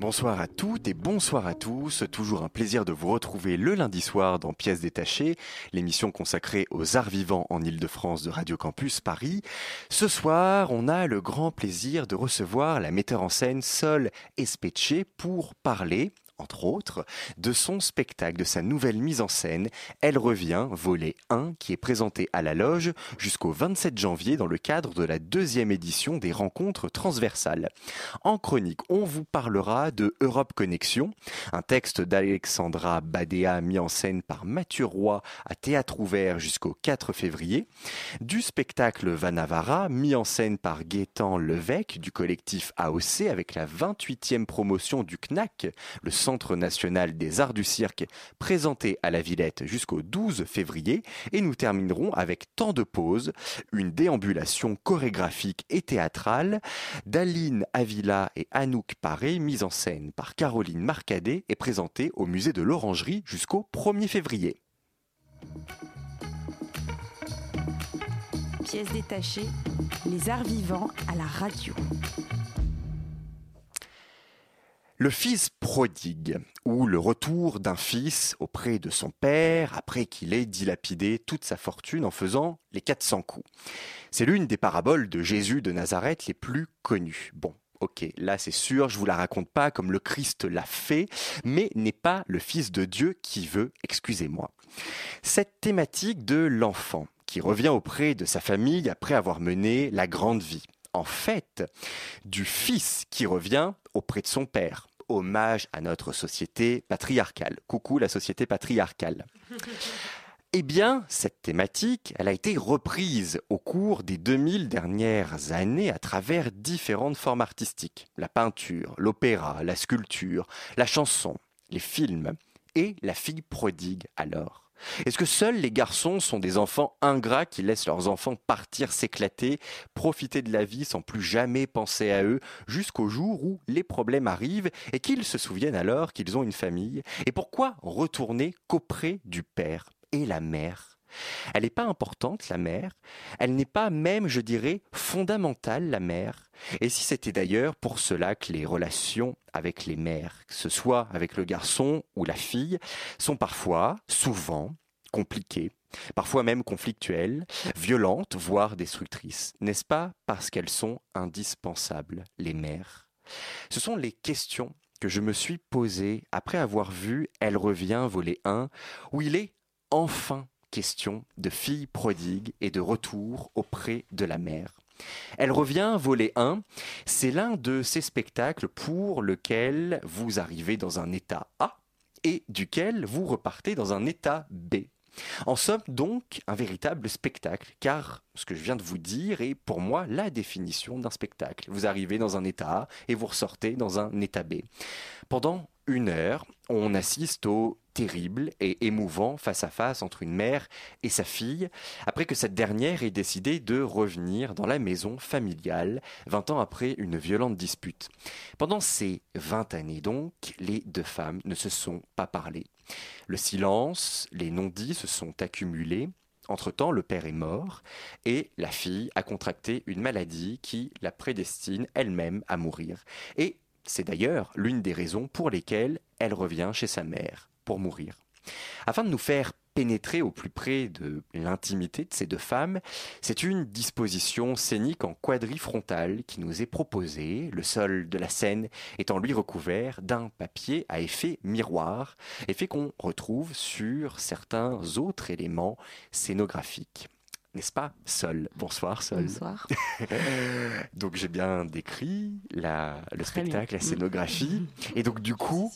Bonsoir à toutes et bonsoir à tous. Toujours un plaisir de vous retrouver le lundi soir dans Pièces détachées, l'émission consacrée aux arts vivants en Ile-de-France de Radio Campus Paris. Ce soir, on a le grand plaisir de recevoir la metteur en scène Sol Espetché pour parler entre autres, de son spectacle, de sa nouvelle mise en scène, Elle revient, volet 1, qui est présenté à la loge jusqu'au 27 janvier dans le cadre de la deuxième édition des rencontres transversales. En chronique, on vous parlera de Europe Connexion, un texte d'Alexandra Badea mis en scène par Mathieu Roy à théâtre ouvert jusqu'au 4 février, du spectacle Vanavara mis en scène par Gaétan Levesque du collectif AOC avec la 28e promotion du CNAC, le Centre national des arts du cirque, présenté à la Villette jusqu'au 12 février, et nous terminerons avec tant de pauses, une déambulation chorégraphique et théâtrale d'Aline Avila et Anouk Paré, mise en scène par Caroline Marcadet et présentée au musée de l'Orangerie jusqu'au 1er février. Pièce détachée, les arts vivants à la radio. Le fils prodigue, ou le retour d'un fils auprès de son père après qu'il ait dilapidé toute sa fortune en faisant les 400 coups. C'est l'une des paraboles de Jésus de Nazareth les plus connues. Bon, ok, là c'est sûr, je vous la raconte pas comme le Christ l'a fait, mais n'est pas le Fils de Dieu qui veut, excusez-moi. Cette thématique de l'enfant qui revient auprès de sa famille après avoir mené la grande vie. En fait, du fils qui revient auprès de son père. Hommage à notre société patriarcale. Coucou la société patriarcale. Eh bien, cette thématique, elle a été reprise au cours des 2000 dernières années à travers différentes formes artistiques. La peinture, l'opéra, la sculpture, la chanson, les films. Et la fille prodigue alors. Est-ce que seuls les garçons sont des enfants ingrats qui laissent leurs enfants partir s'éclater, profiter de la vie sans plus jamais penser à eux, jusqu'au jour où les problèmes arrivent et qu'ils se souviennent alors qu'ils ont une famille? Et pourquoi retourner qu'auprès du père et la mère? Elle n'est pas importante, la mère. Elle n'est pas même, je dirais, fondamentale, la mère. Et si c'était d'ailleurs pour cela que les relations avec les mères, que ce soit avec le garçon ou la fille, sont parfois, souvent, compliquées, parfois même conflictuelles, violentes, voire destructrices. N'est-ce pas parce qu'elles sont indispensables, les mères? Ce sont les questions que je me suis posées après avoir vu Elle revient, volet 1, où il est enfin question de fille prodigue et de retour auprès de la mère. Elle revient, volet 1, c'est l'un de ces spectacles pour lequel vous arrivez dans un état A et duquel vous repartez dans un état B. En somme donc un véritable spectacle, car ce que je viens de vous dire est pour moi la définition d'un spectacle. Vous arrivez dans un état A et vous ressortez dans un état B. Pendant une heure, on assiste au terrible et émouvant face-à-face entre une mère et sa fille, après que cette dernière ait décidé de revenir dans la maison familiale, 20 ans après une violente dispute. Pendant ces 20 années donc, les deux femmes ne se sont pas parlé. Le silence, les non-dits se sont accumulés. Entre-temps, le père est mort et la fille a contracté une maladie qui la prédestine elle-même à mourir. Et c'est d'ailleurs l'une des raisons pour lesquelles elle revient chez sa mère, pour mourir. Afin de nous faire pénétrer au plus près de l'intimité de ces deux femmes, c'est une disposition scénique en quadrifrontale qui nous est proposée, le sol de la scène étant lui recouvert d'un papier à effet miroir, effet qu'on retrouve sur certains autres éléments scénographiques. N'est-ce pas Sol. Bonsoir Sol. Bonsoir. donc j'ai bien décrit la, le Très bien. spectacle, la scénographie. Et donc du coup,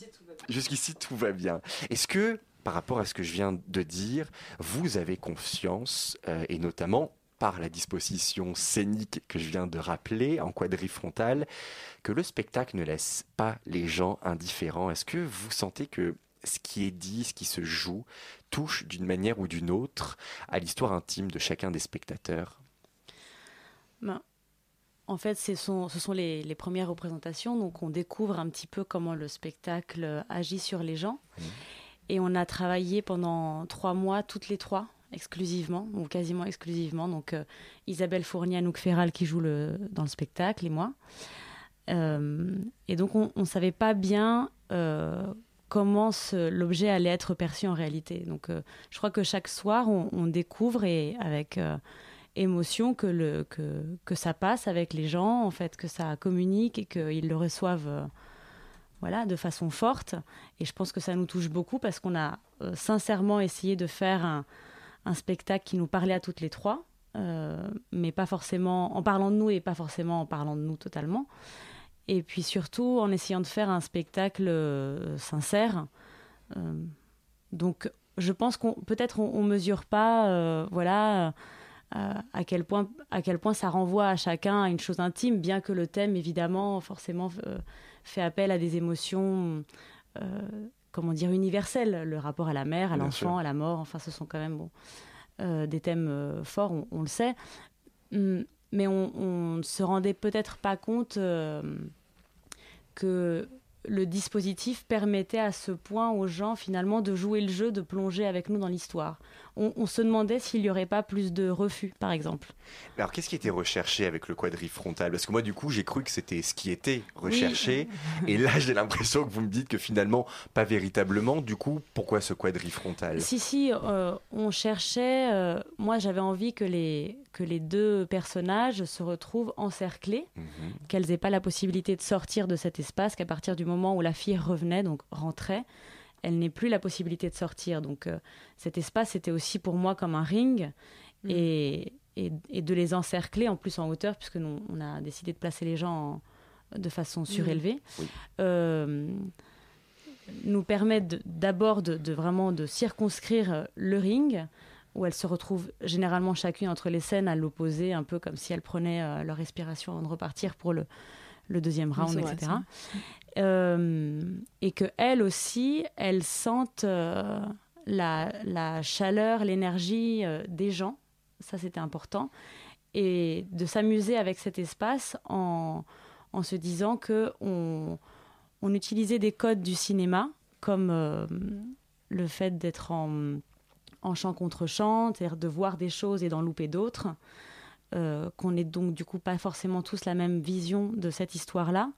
jusqu'ici tout va bien. Est-ce que, par rapport à ce que je viens de dire, vous avez confiance, euh, et notamment par la disposition scénique que je viens de rappeler en quadrifrontale, que le spectacle ne laisse pas les gens indifférents? Est-ce que vous sentez que ce qui est dit, ce qui se joue, touche d'une manière ou d'une autre à l'histoire intime de chacun des spectateurs ben, En fait, ce sont, ce sont les, les, premières représentations, donc on découvre un petit peu comment le spectacle agit sur les gens. Mmh. Et on a travaillé pendant trois mois, toutes les trois, exclusivement, ou quasiment exclusivement. Donc euh, Isabelle Fournier, Anouk Ferral qui joue le, dans le spectacle et moi. Euh, et donc on ne savait pas bien euh, comment l'objet allait être perçu en réalité. Donc je crois que chaque soir on, découvre et avec émotion que, le, que, que, ça passe avec les gens, en fait, que ça communique et qu'ils le reçoivent voilà, de façon forte. Et je pense que ça nous touche beaucoup parce qu'on a sincèrement essayé de faire un, spectacle qui nous parlait à toutes les trois, euh, mais pas forcément en parlant de nous et pas forcément en parlant de nous totalement. Et puis surtout en essayant de faire un spectacle euh, sincère. Euh, donc je pense qu'on peut-être on, ne mesure pas, voilà. à quel point à quel point ça renvoie à chacun à une chose intime bien que le thème évidemment forcément fait appel à des émotions comment dire, universel, le rapport à la mère, à l'enfant, à la mort. Enfin, ce sont quand même bon, euh, des thèmes euh, forts, on, le sait. Hum, mais on ne se rendait peut-être pas compte euh, que le dispositif permettait à ce point aux gens finalement de jouer le jeu, de plonger avec nous dans l'histoire. On, se demandait s'il n'y aurait pas plus de refus, par exemple. Alors qu'est-ce qui était recherché avec le quadrille frontal? Parce que moi du coup j'ai cru que c'était ce qui était recherché, et là j'ai l'impression que vous me dites que finalement pas véritablement. Du coup pourquoi ce quadrille frontal? Si si, euh, on cherchait. Euh, moi j'avais envie que les que les deux personnages se retrouvent encerclés, mhm. qu'elles n'aient pas la possibilité de sortir de cet espace, qu'à partir du moment où la fille revenait, donc rentrait, elle n'ait plus la possibilité de sortir. Donc euh, cet espace était aussi pour moi comme un ring mhm. et, et, de les encercler en plus en hauteur, puisque nous, on a décidé de placer les gens de façon surélevée. Euh, nous permettent d'abord de, de, vraiment de circonscrire le ring, où elles se retrouvent généralement chacune entre les scènes à l'opposé, un peu comme si elles prenaient euh, leur respiration avant de repartir pour le, le deuxième round, etc. Euh, et que elles aussi, elles sentent euh, la, chaleur, l'énergie des gens. Ça, c'était important. Et de s'amuser avec cet espace en, en se disant que on, utilisait des codes du cinéma, comme le fait d'être en en chant contre chant, c'est-à-dire de voir des choses et d'en louper d'autres, euh, qu'on n'ait donc du coup pas forcément tous la même vision de cette histoire-là.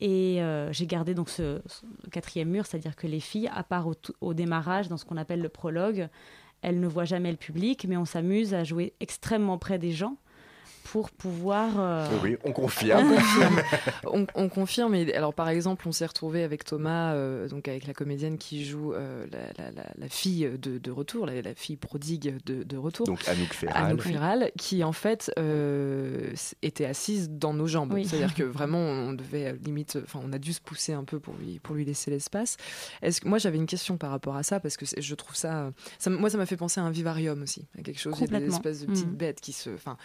Et euh, j'ai gardé donc ce, quatrième mur, c'est-à-dire que les filles, à part au, démarrage, dans ce qu'on appelle le prologue, elles ne voient jamais le public, mais on s'amuse à jouer extrêmement près des gens pour pouvoir. Euh, oui, on confirme. on confirme. Et alors, par exemple, on s'est retrouvé avec Thomas, euh, donc avec la comédienne qui joue euh, la, fille de, retour, la, fille prodigue de, retour. Donc Anouk Ferral. Anouk Ferral, qui en fait était assise dans nos jambes. C'est-à-dire que vraiment, on devait limite, enfin, on a dû se pousser un peu pour lui, pour lui laisser l'espace. Est-ce que moi, j'avais une question par rapport à ça parce que je trouve ça, ça moi, ça m'a fait penser à un vivarium aussi, à quelque chose, des espèces de petites mm. bêtes qui se, enfin,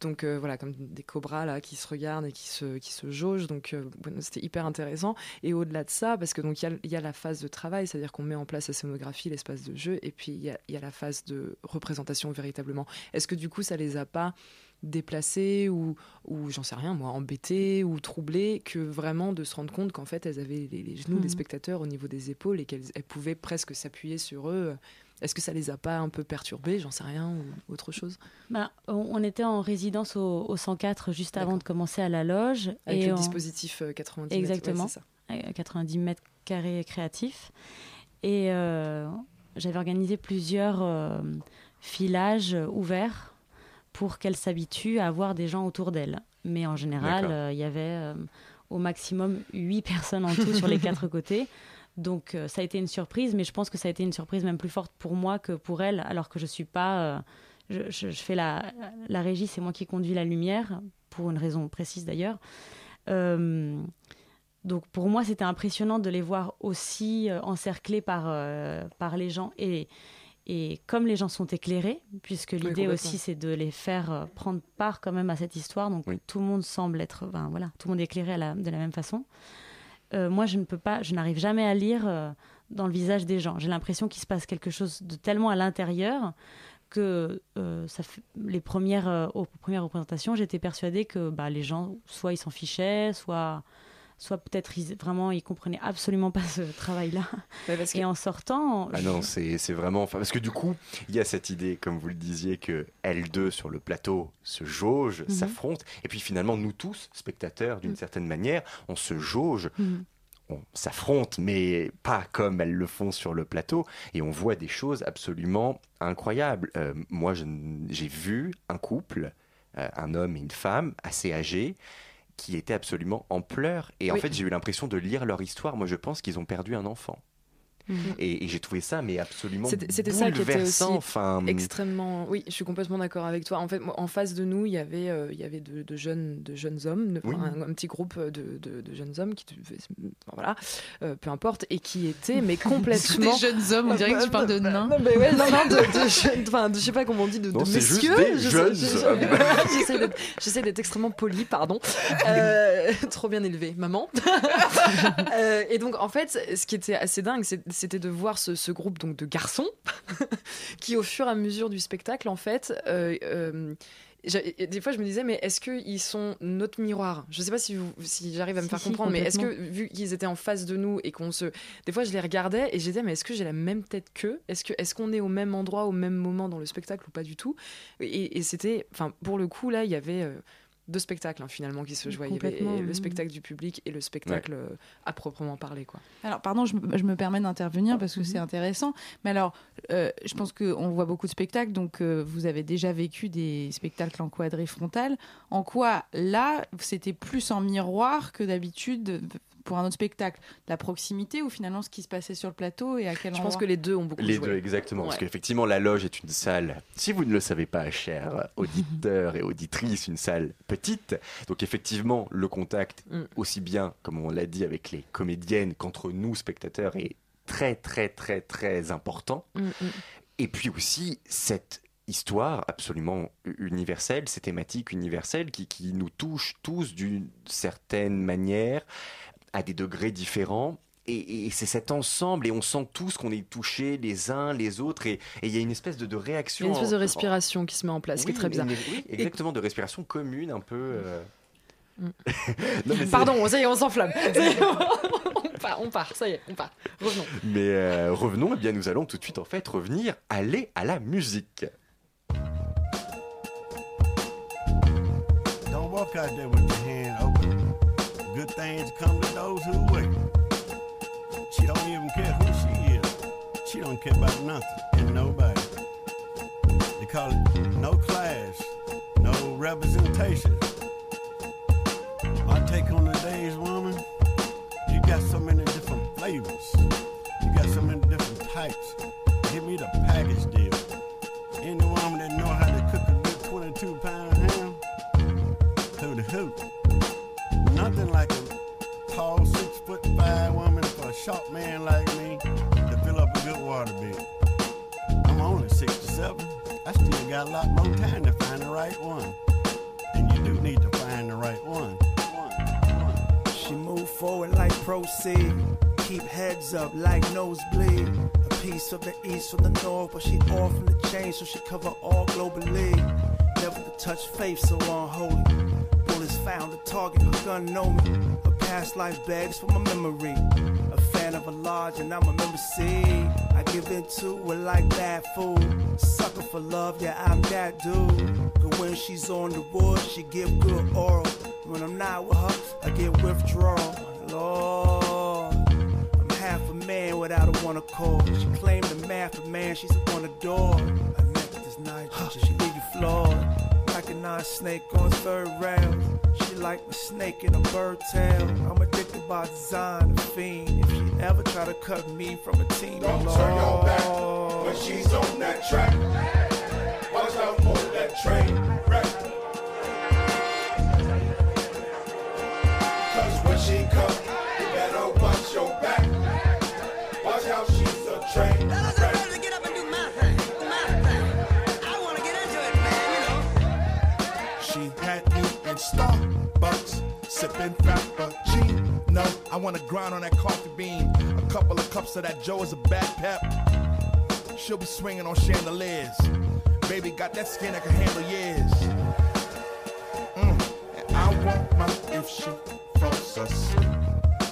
donc voilà, comme des cobras là qui se regardent et qui se, qui se jaugent. Donc euh, c'était hyper intéressant. Et au-delà de ça, parce que donc il y, y, a la phase de travail, c'est-à-dire qu'on met en place la scénographie, l'espace de jeu, et puis il y a, y a, la phase de représentation véritablement. Est-ce que du coup ça les a pas déplacées ou, ou j'en sais rien moi, embêtées ou troublées que vraiment de se rendre compte qu'en fait elles avaient les, genoux des mmh. spectateurs au niveau des épaules et qu'elles pouvaient presque s'appuyer sur eux est-ce que ça les a pas un peu perturbés, j'en sais rien, ou autre chose bah, on, était en résidence au, 104 juste avant de commencer à la loge. Avec le dispositif 90 euh, Exactement, mètres. Exactement, 90 mètres carrés créatifs. Et euh, j'avais organisé plusieurs euh, filages ouverts pour qu'elle s'habitue à avoir des gens autour d'elle. Mais en général, il y avait au maximum 8 personnes en tout sur les quatre côtés. Donc euh, ça a été une surprise, mais je pense que ça a été une surprise même plus forte pour moi que pour elle, alors que je suis pas. Euh, je, fais la, la régie, c'est moi qui conduis la lumière, pour une raison précise d'ailleurs. Euh, donc pour moi, c'était impressionnant de les voir aussi encerclés par, par les gens. Et, et comme les gens sont éclairés, puisque l'idée aussi c'est de les faire prendre part quand même à cette histoire, donc tout le monde semble être, voilà, tout le monde est éclairé de la même façon. Euh, moi, je ne peux pas, je n'arrive jamais à lire euh, dans le visage des gens. J'ai l'impression qu'il se passe quelque chose de tellement à l'intérieur que euh, les premières, aux premières représentations, j'étais persuadée que bah, les gens, soit ils s'en fichaient, soit, soit peut-être ils, vraiment ils comprenaient absolument pas ce travail-là. Et en sortant. Ah non, c'est vraiment. Parce que du coup, il y a cette idée, comme vous le disiez, que L2 sur le plateau se jauge, mhm. s'affronte. Et puis finalement, nous tous, spectateurs, d'une mhm. certaine manière, on se jauge. Mhm on s'affronte, mais pas comme elles le font sur le plateau. Et on voit des choses absolument incroyables. Euh, moi, j'ai vu un couple, euh, un homme et une femme, assez âgés, qui étaient absolument en pleurs. Et en fait, j'ai eu l'impression de lire leur histoire. Moi, je pense qu'ils ont perdu un enfant. Mhm. Et, j'ai trouvé ça, mais absolument C'était ça qui était aussi enfin... extrêmement. Oui, je suis complètement d'accord avec toi. En fait, en face de nous, il y avait, euh, il y avait de, jeunes, de jeunes hommes, un, petit groupe de, de, jeunes hommes qui, voilà, euh, peu importe, et qui étaient mais complètement. des jeunes hommes, on dirait que tu parles de nains. Non, mais ouais, non, non, de, jeunes, enfin, je sais pas comment on dit, de, non, messieurs. Juste des J'essaie d'être extrêmement poli, pardon. Euh, trop bien élevé, maman. et donc, en fait, ce qui était assez dingue, c'est c'était de voir ce, groupe donc de garçons qui, au fur et à mesure du spectacle, en fait, euh, euh, des fois, je me disais, mais est-ce qu'ils sont notre miroir? Je ne sais pas si, si j'arrive à me faire comprendre, mais est-ce que, vu qu'ils étaient en face de nous et qu'on se. Des fois, je les regardais et je disais, mais est-ce que j'ai la même tête qu'eux? Est-ce qu'on est, est au même endroit, au même moment dans le spectacle ou pas du tout? Et, c'était. Enfin, pour le coup, là, il y avait. Euh, deux spectacles hein, finalement qui se jouaient. Il y avait le spectacle du public et le spectacle euh, à proprement parler. Quoi. Alors, pardon, je, me permets d'intervenir parce que c'est mhm. intéressant. Mais alors, euh, je pense qu'on voit beaucoup de spectacles, donc euh, vous avez déjà vécu des spectacles en quadrille frontale. En quoi, là, c'était plus en miroir que d'habitude pour un autre spectacle La proximité ou finalement ce qui se passait sur le plateau et à quel Je pense que les deux ont beaucoup les joué. Les deux, exactement. Parce qu'effectivement, la loge est une salle, si vous ne le savez pas, chers auditeurs et auditrices, une salle petite. Donc effectivement, le contact, mm. aussi bien, comme on l'a dit, avec les comédiennes qu'entre nous, spectateurs, est très, très, très, très important. Mm, mm. Et puis aussi, cette histoire absolument universelle, ces thématiques universelles qui, qui nous touchent tous d'une certaine manière à des degrés différents. Et, c'est cet ensemble, et on sent tous qu'on est touchés les uns les autres, et il y a une espèce de, de réaction. Il y a une espèce de respiration qui se met en place, qui est très bizarre. oui, exactement, de respiration commune, un peu. Euh. Mm. Pardon, ça y est, on s'enflamme. on, part, on part, ça y est, on part. Revenons. Mais euh, revenons, et eh bien nous allons tout de suite en fait revenir, aller à la musique. Don't walk out there with your hand open? Good things come to those who wait. She don't even care who she is. She don't care about nothing and nobody. They call it no class, no representation. My take on the days, woman, you got so many different flavors. You got so many different types. Got a lot more time to find the right one. And you do need to find the right one. She move forward like proceed. Keep heads up like nosebleed. A piece of the east from the north, but she off from the chain, so she cover all globally. Never to touch faith so unholy Bullets found, a target, her gun know me. A past life begs for my memory. A a lodge and I'm a member C. I give in to it like bad food. Sucker for love, yeah, I'm that dude. But when she's on the wood, she give good oral. When I'm not with her, I get withdrawal. Lord, I'm half a man without a one accord. She claimed the math of man, she's a one adore. I met this night, she leave you flawed recognize snake on third round. She like the snake in a bird tail. I'm addicted by design, a fiend. If she ever try to cut me from a team, don't Lord. turn your back when she's on that track. Watch out for that train wreck. Cause when she come, you better watch your back. Watch how she's a train wreck. She had you in Starbucks, sipping frappuccino. I wanna grind on that coffee bean. A couple of cups of that Joe is a bad pep. She'll be swinging on chandeliers. Baby got that skin that can handle years. Mm. And I want my if she falls asleep.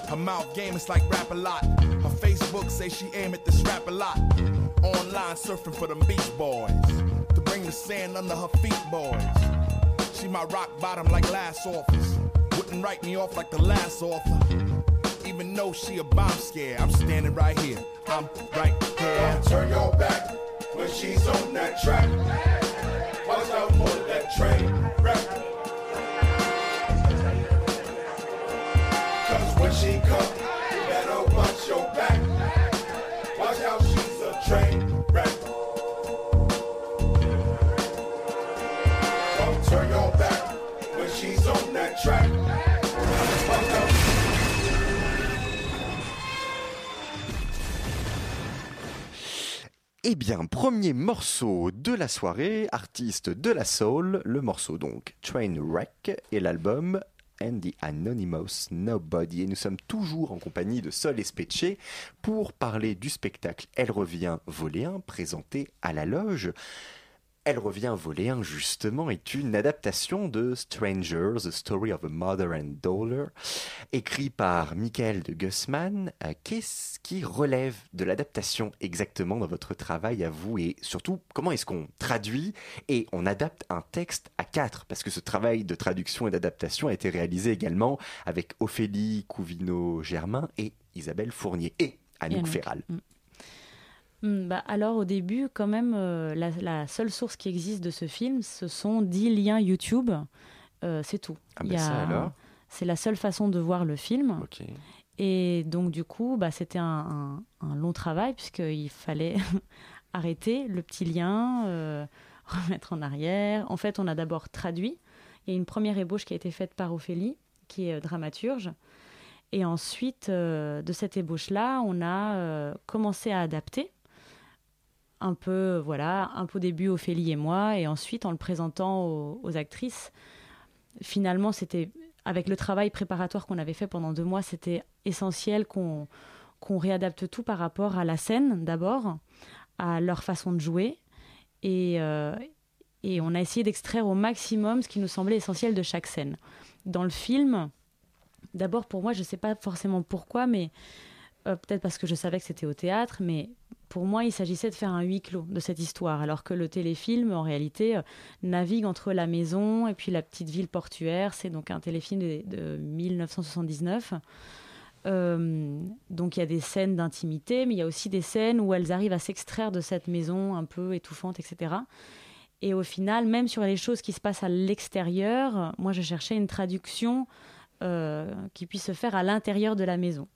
Her mouth game is like rap a lot. Her Facebook say she aim at this rap a lot. Online surfing for them beach boys. To bring the sand under her feet, boys. She my rock bottom like last office. Wouldn't write me off like the last author. Even know she a bomb scare, I'm standing right here. I'm right here. Turn your back when she's on that track. Watch out for that train wreck. Cause when she come, Eh bien, premier morceau de la soirée, artiste de la soul, le morceau donc Trainwreck et l'album And the Anonymous Nobody. Et nous sommes toujours en compagnie de Sol Especce pour parler du spectacle Elle revient voler 1 présenté à la loge. Elle revient voler 1 justement est une adaptation de Strangers, The Story of a Mother and Daughter, écrit par Michael de Gussman. Euh, Qu'est-ce qui relève de l'adaptation exactement dans votre travail à vous et surtout comment est-ce qu'on traduit et on adapte un texte à quatre? Parce que ce travail de traduction et d'adaptation a été réalisé également avec Ophélie Couvino-Germain et Isabelle Fournier et Anouk Anouk. Ferral. Mm. Hmm, bah, alors au début, quand même, euh, la, la seule source qui existe de ce film, ce sont 10 liens YouTube. Euh, c'est tout. Ah bah a- C'est la seule façon de voir le film. Et donc du coup, bah, c'était un, un- un long travail puisqu'il fallait arrêter le petit lien, euh, remettre en arrière. En fait, on a d'abord traduit. Il y a une première ébauche qui a été faite par Ophélie, qui est dramaturge. Et ensuite, de cette ébauche-là, on a commencé à adapter un peu, voilà, un peu au début Ophélie et moi, et ensuite en le présentant aux, actrices. Finalement, c'était avec le travail préparatoire qu'on avait fait pendant deux mois, c'était essentiel qu'on qu'on réadapte tout par rapport à la scène d'abord, à leur façon de jouer, et, euh, et on a essayé d'extraire au maximum ce qui nous semblait essentiel de chaque scène. Dans le film, d'abord pour moi, je ne sais pas forcément pourquoi, mais euh, peut-être parce que je savais que c'était au théâtre, mais pour moi, il s'agissait de faire un huis clos de cette histoire, alors que le téléfilm, en réalité, euh, navigue entre la maison et puis la petite ville portuaire. C'est donc un téléfilm de, de 1979. Euh, donc il y a des scènes d'intimité, mais il y a aussi des scènes où elles arrivent à s'extraire de cette maison un peu étouffante, etc. Et au final, même sur les choses qui se passent à l'extérieur, moi je cherchais une traduction euh, qui puisse se faire à l'intérieur de la maison.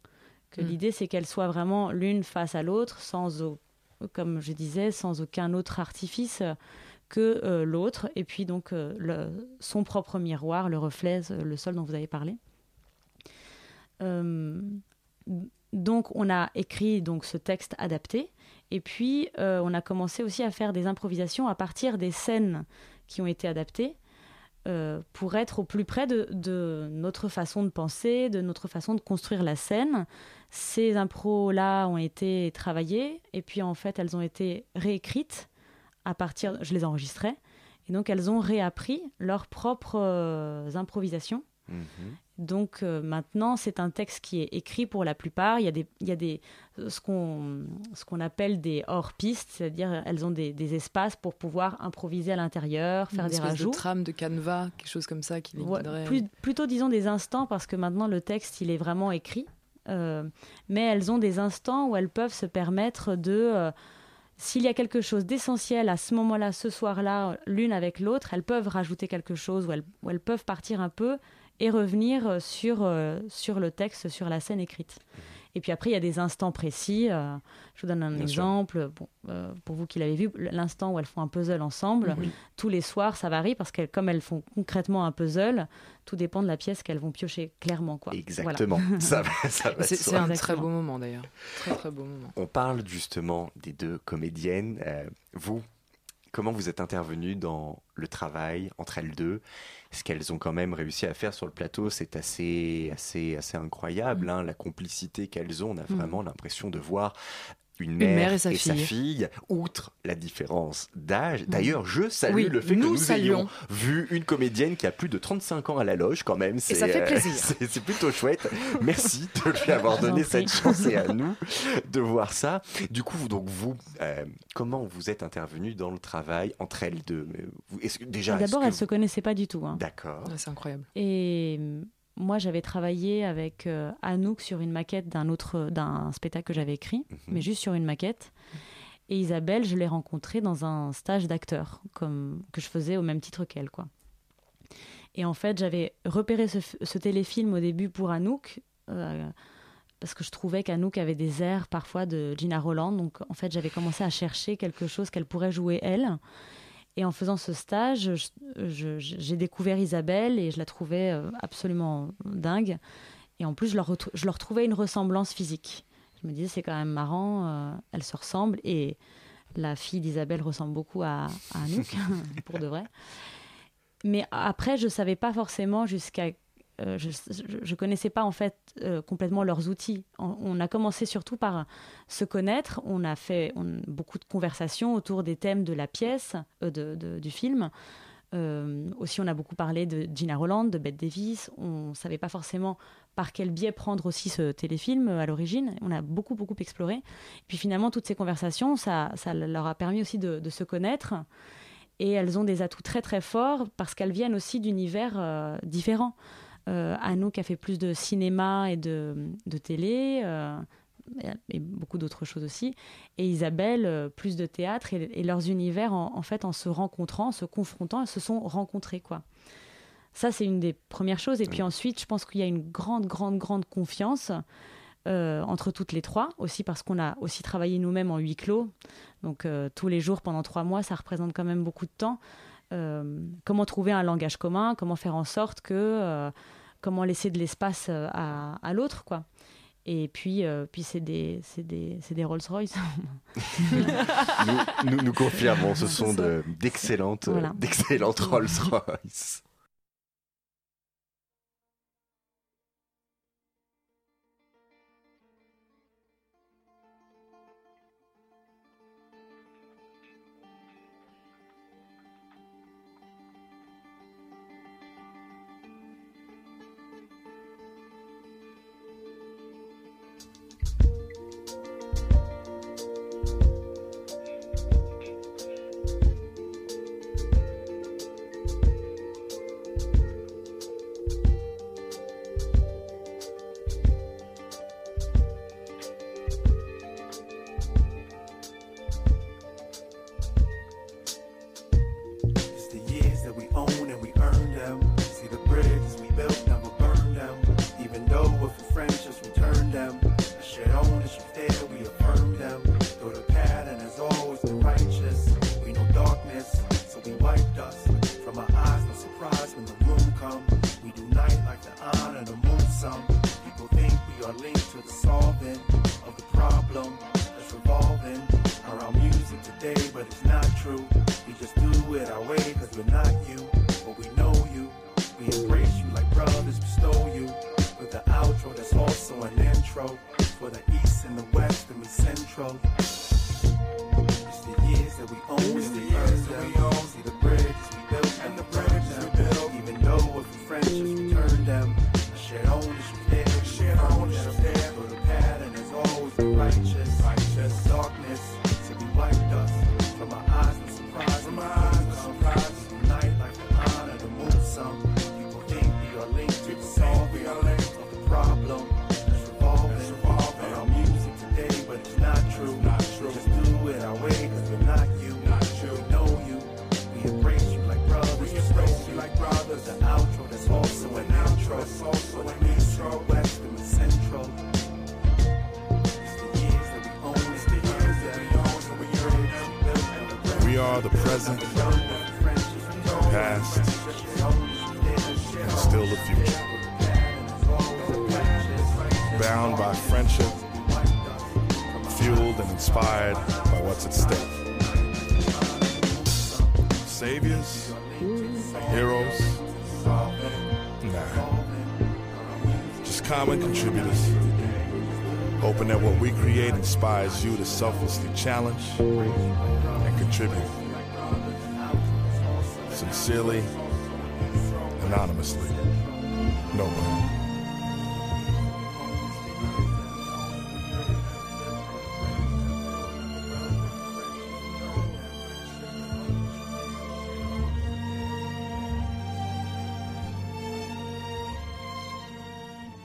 Que Mm. l'idée c'est qu'elles soient vraiment l'une face à l'autre, sans, au- comme je disais, sans aucun autre artifice que euh, l'autre, et puis donc euh, le- son propre miroir, le reflet, euh, le sol dont vous avez parlé. Euh, donc on a écrit donc ce texte adapté et puis on a commencé aussi à faire des improvisations à partir des scènes qui ont été adaptées euh, pour être au plus près de, notre façon de penser, de notre façon de construire la scène. Ces impros-là ont été travaillées et puis en fait elles ont été réécrites à partir, je les enregistrais, et donc elles ont réappris leurs propres euh, improvisations. Mhm. Donc euh, maintenant, c'est un texte qui est écrit pour la plupart. Il y a, des, il y a des, ce qu'on qu'on appelle des hors-pistes, c'est-à-dire elles ont des, des espaces pour pouvoir improviser à l'intérieur, faire Une des rajouts. de trame de canevas, quelque chose comme ça qui les Ouais, plus- plutôt disons des instants parce que maintenant le texte il est vraiment écrit. Euh, mais elles ont des instants où elles peuvent se permettre de, euh, s'il y a quelque chose d'essentiel à ce moment-là, ce soir-là, l'une avec l'autre, elles peuvent rajouter quelque chose ou elles, ou elles peuvent partir un peu et revenir sur, euh, sur le texte, sur la scène écrite. Et puis après, il y a des instants précis. euh, je vous donne un Bien exemple. Bon, euh, pour vous qui l'avez vu, l'instant où elles font un puzzle ensemble, Oui. tous les soirs, ça varie parce que comme elles font concrètement un puzzle, tout dépend de la pièce qu'elles vont piocher clairement. Quoi. Exactement. Voilà. ça va, ça va C'est un très beau moment d'ailleurs. Très très beau moment. On parle justement des deux comédiennes. Euh, vous, comment vous êtes intervenu dans le travail entre elles deux? Ce qu'elles ont quand même réussi à faire sur le plateau, c'est assez, assez, assez incroyable. Mm. Hein, la complicité qu'elles ont, on a Mm. vraiment l'impression de voir une mère, mère et et, sa sa fille. outre la différence d'âge. D'ailleurs, je salue Oui, le fait que nous saluons. ayons vu une comédienne qui a plus de 35 ans à la loge quand même. C'est, ça fait euh, plaisir. c'est, c'est plutôt chouette. Merci de lui avoir donné cette chance et à nous de voir ça. Du coup, donc vous, euh, comment vous êtes intervenu dans le travail entre elles deux? Est-ce D'abord, elles se connaissaient pas du tout. hein. D'accord. C'est incroyable. Et euh, moi, j'avais travaillé avec euh, Anouk sur une maquette d'un autre, d'un spectacle que j'avais écrit, Mhm. mais juste sur une maquette. Et Isabelle, je l'ai rencontrée dans un stage d'acteur, comme que je faisais au même titre qu'elle, quoi. Et en fait, j'avais repéré ce, téléfilm au début pour Anouk. euh, parce que je trouvais qu'Anouk avait des airs parfois de Gina Roland. Donc en fait, j'avais commencé à chercher quelque chose qu'elle pourrait jouer elle. Et en faisant ce stage, j'ai découvert Isabelle et je la trouvais euh, absolument dingue. Et en plus, je leur, je leur trouvais une ressemblance physique. Je me disais, c'est quand même marrant, euh, elles se ressemblent. Et la fille d'Isabelle ressemble beaucoup à, à Anouk, pour de vrai. Mais après, je ne savais pas forcément jusqu'à. Euh, je ne connaissais pas en fait euh, complètement leurs outils. On, a commencé surtout par se connaître. On a fait beaucoup de conversations autour des thèmes de la pièce, euh, de- du film. Aussi, on a beaucoup parlé de Gina Roland, de Bette Davis. On ne savait pas forcément par quel biais prendre aussi ce téléfilm à l'origine. On a beaucoup, beaucoup exploré. Et puis finalement, toutes ces conversations, ça, leur a permis aussi de, se connaître. Et elles ont des atouts très, très forts parce qu'elles viennent aussi d'univers différents. Euh, Anouk a fait plus de cinéma et de, de télé. euh, et beaucoup d'autres choses aussi. Et Isabelle, euh, plus de théâtre, et, et leurs univers, en, en fait, en se rencontrant, en se confrontant, se sont rencontrés, quoi. Ça, c'est une des premières choses. Et puis ensuite, je pense qu'il y a une grande, grande, grande confiance euh, entre toutes les trois, aussi parce qu'on a aussi travaillé nous-mêmes en huis clos. Donc, euh, tous les jours, pendant trois mois, ça représente quand même beaucoup de temps. Euh, comment trouver un langage commun Comment faire en sorte que... comment laisser de l'espace euh, à, à l'autre, quoi. Et puis, euh, puis c'est des, des, des Rolls-Royce. nous, nous, nous confirmons, ce sont de- d'excellentes euh, Voilà. d'excellentes Rolls-Royce. Hoping that what we create inspires you to selflessly challenge and contribute. Sincerely, anonymously, nobody.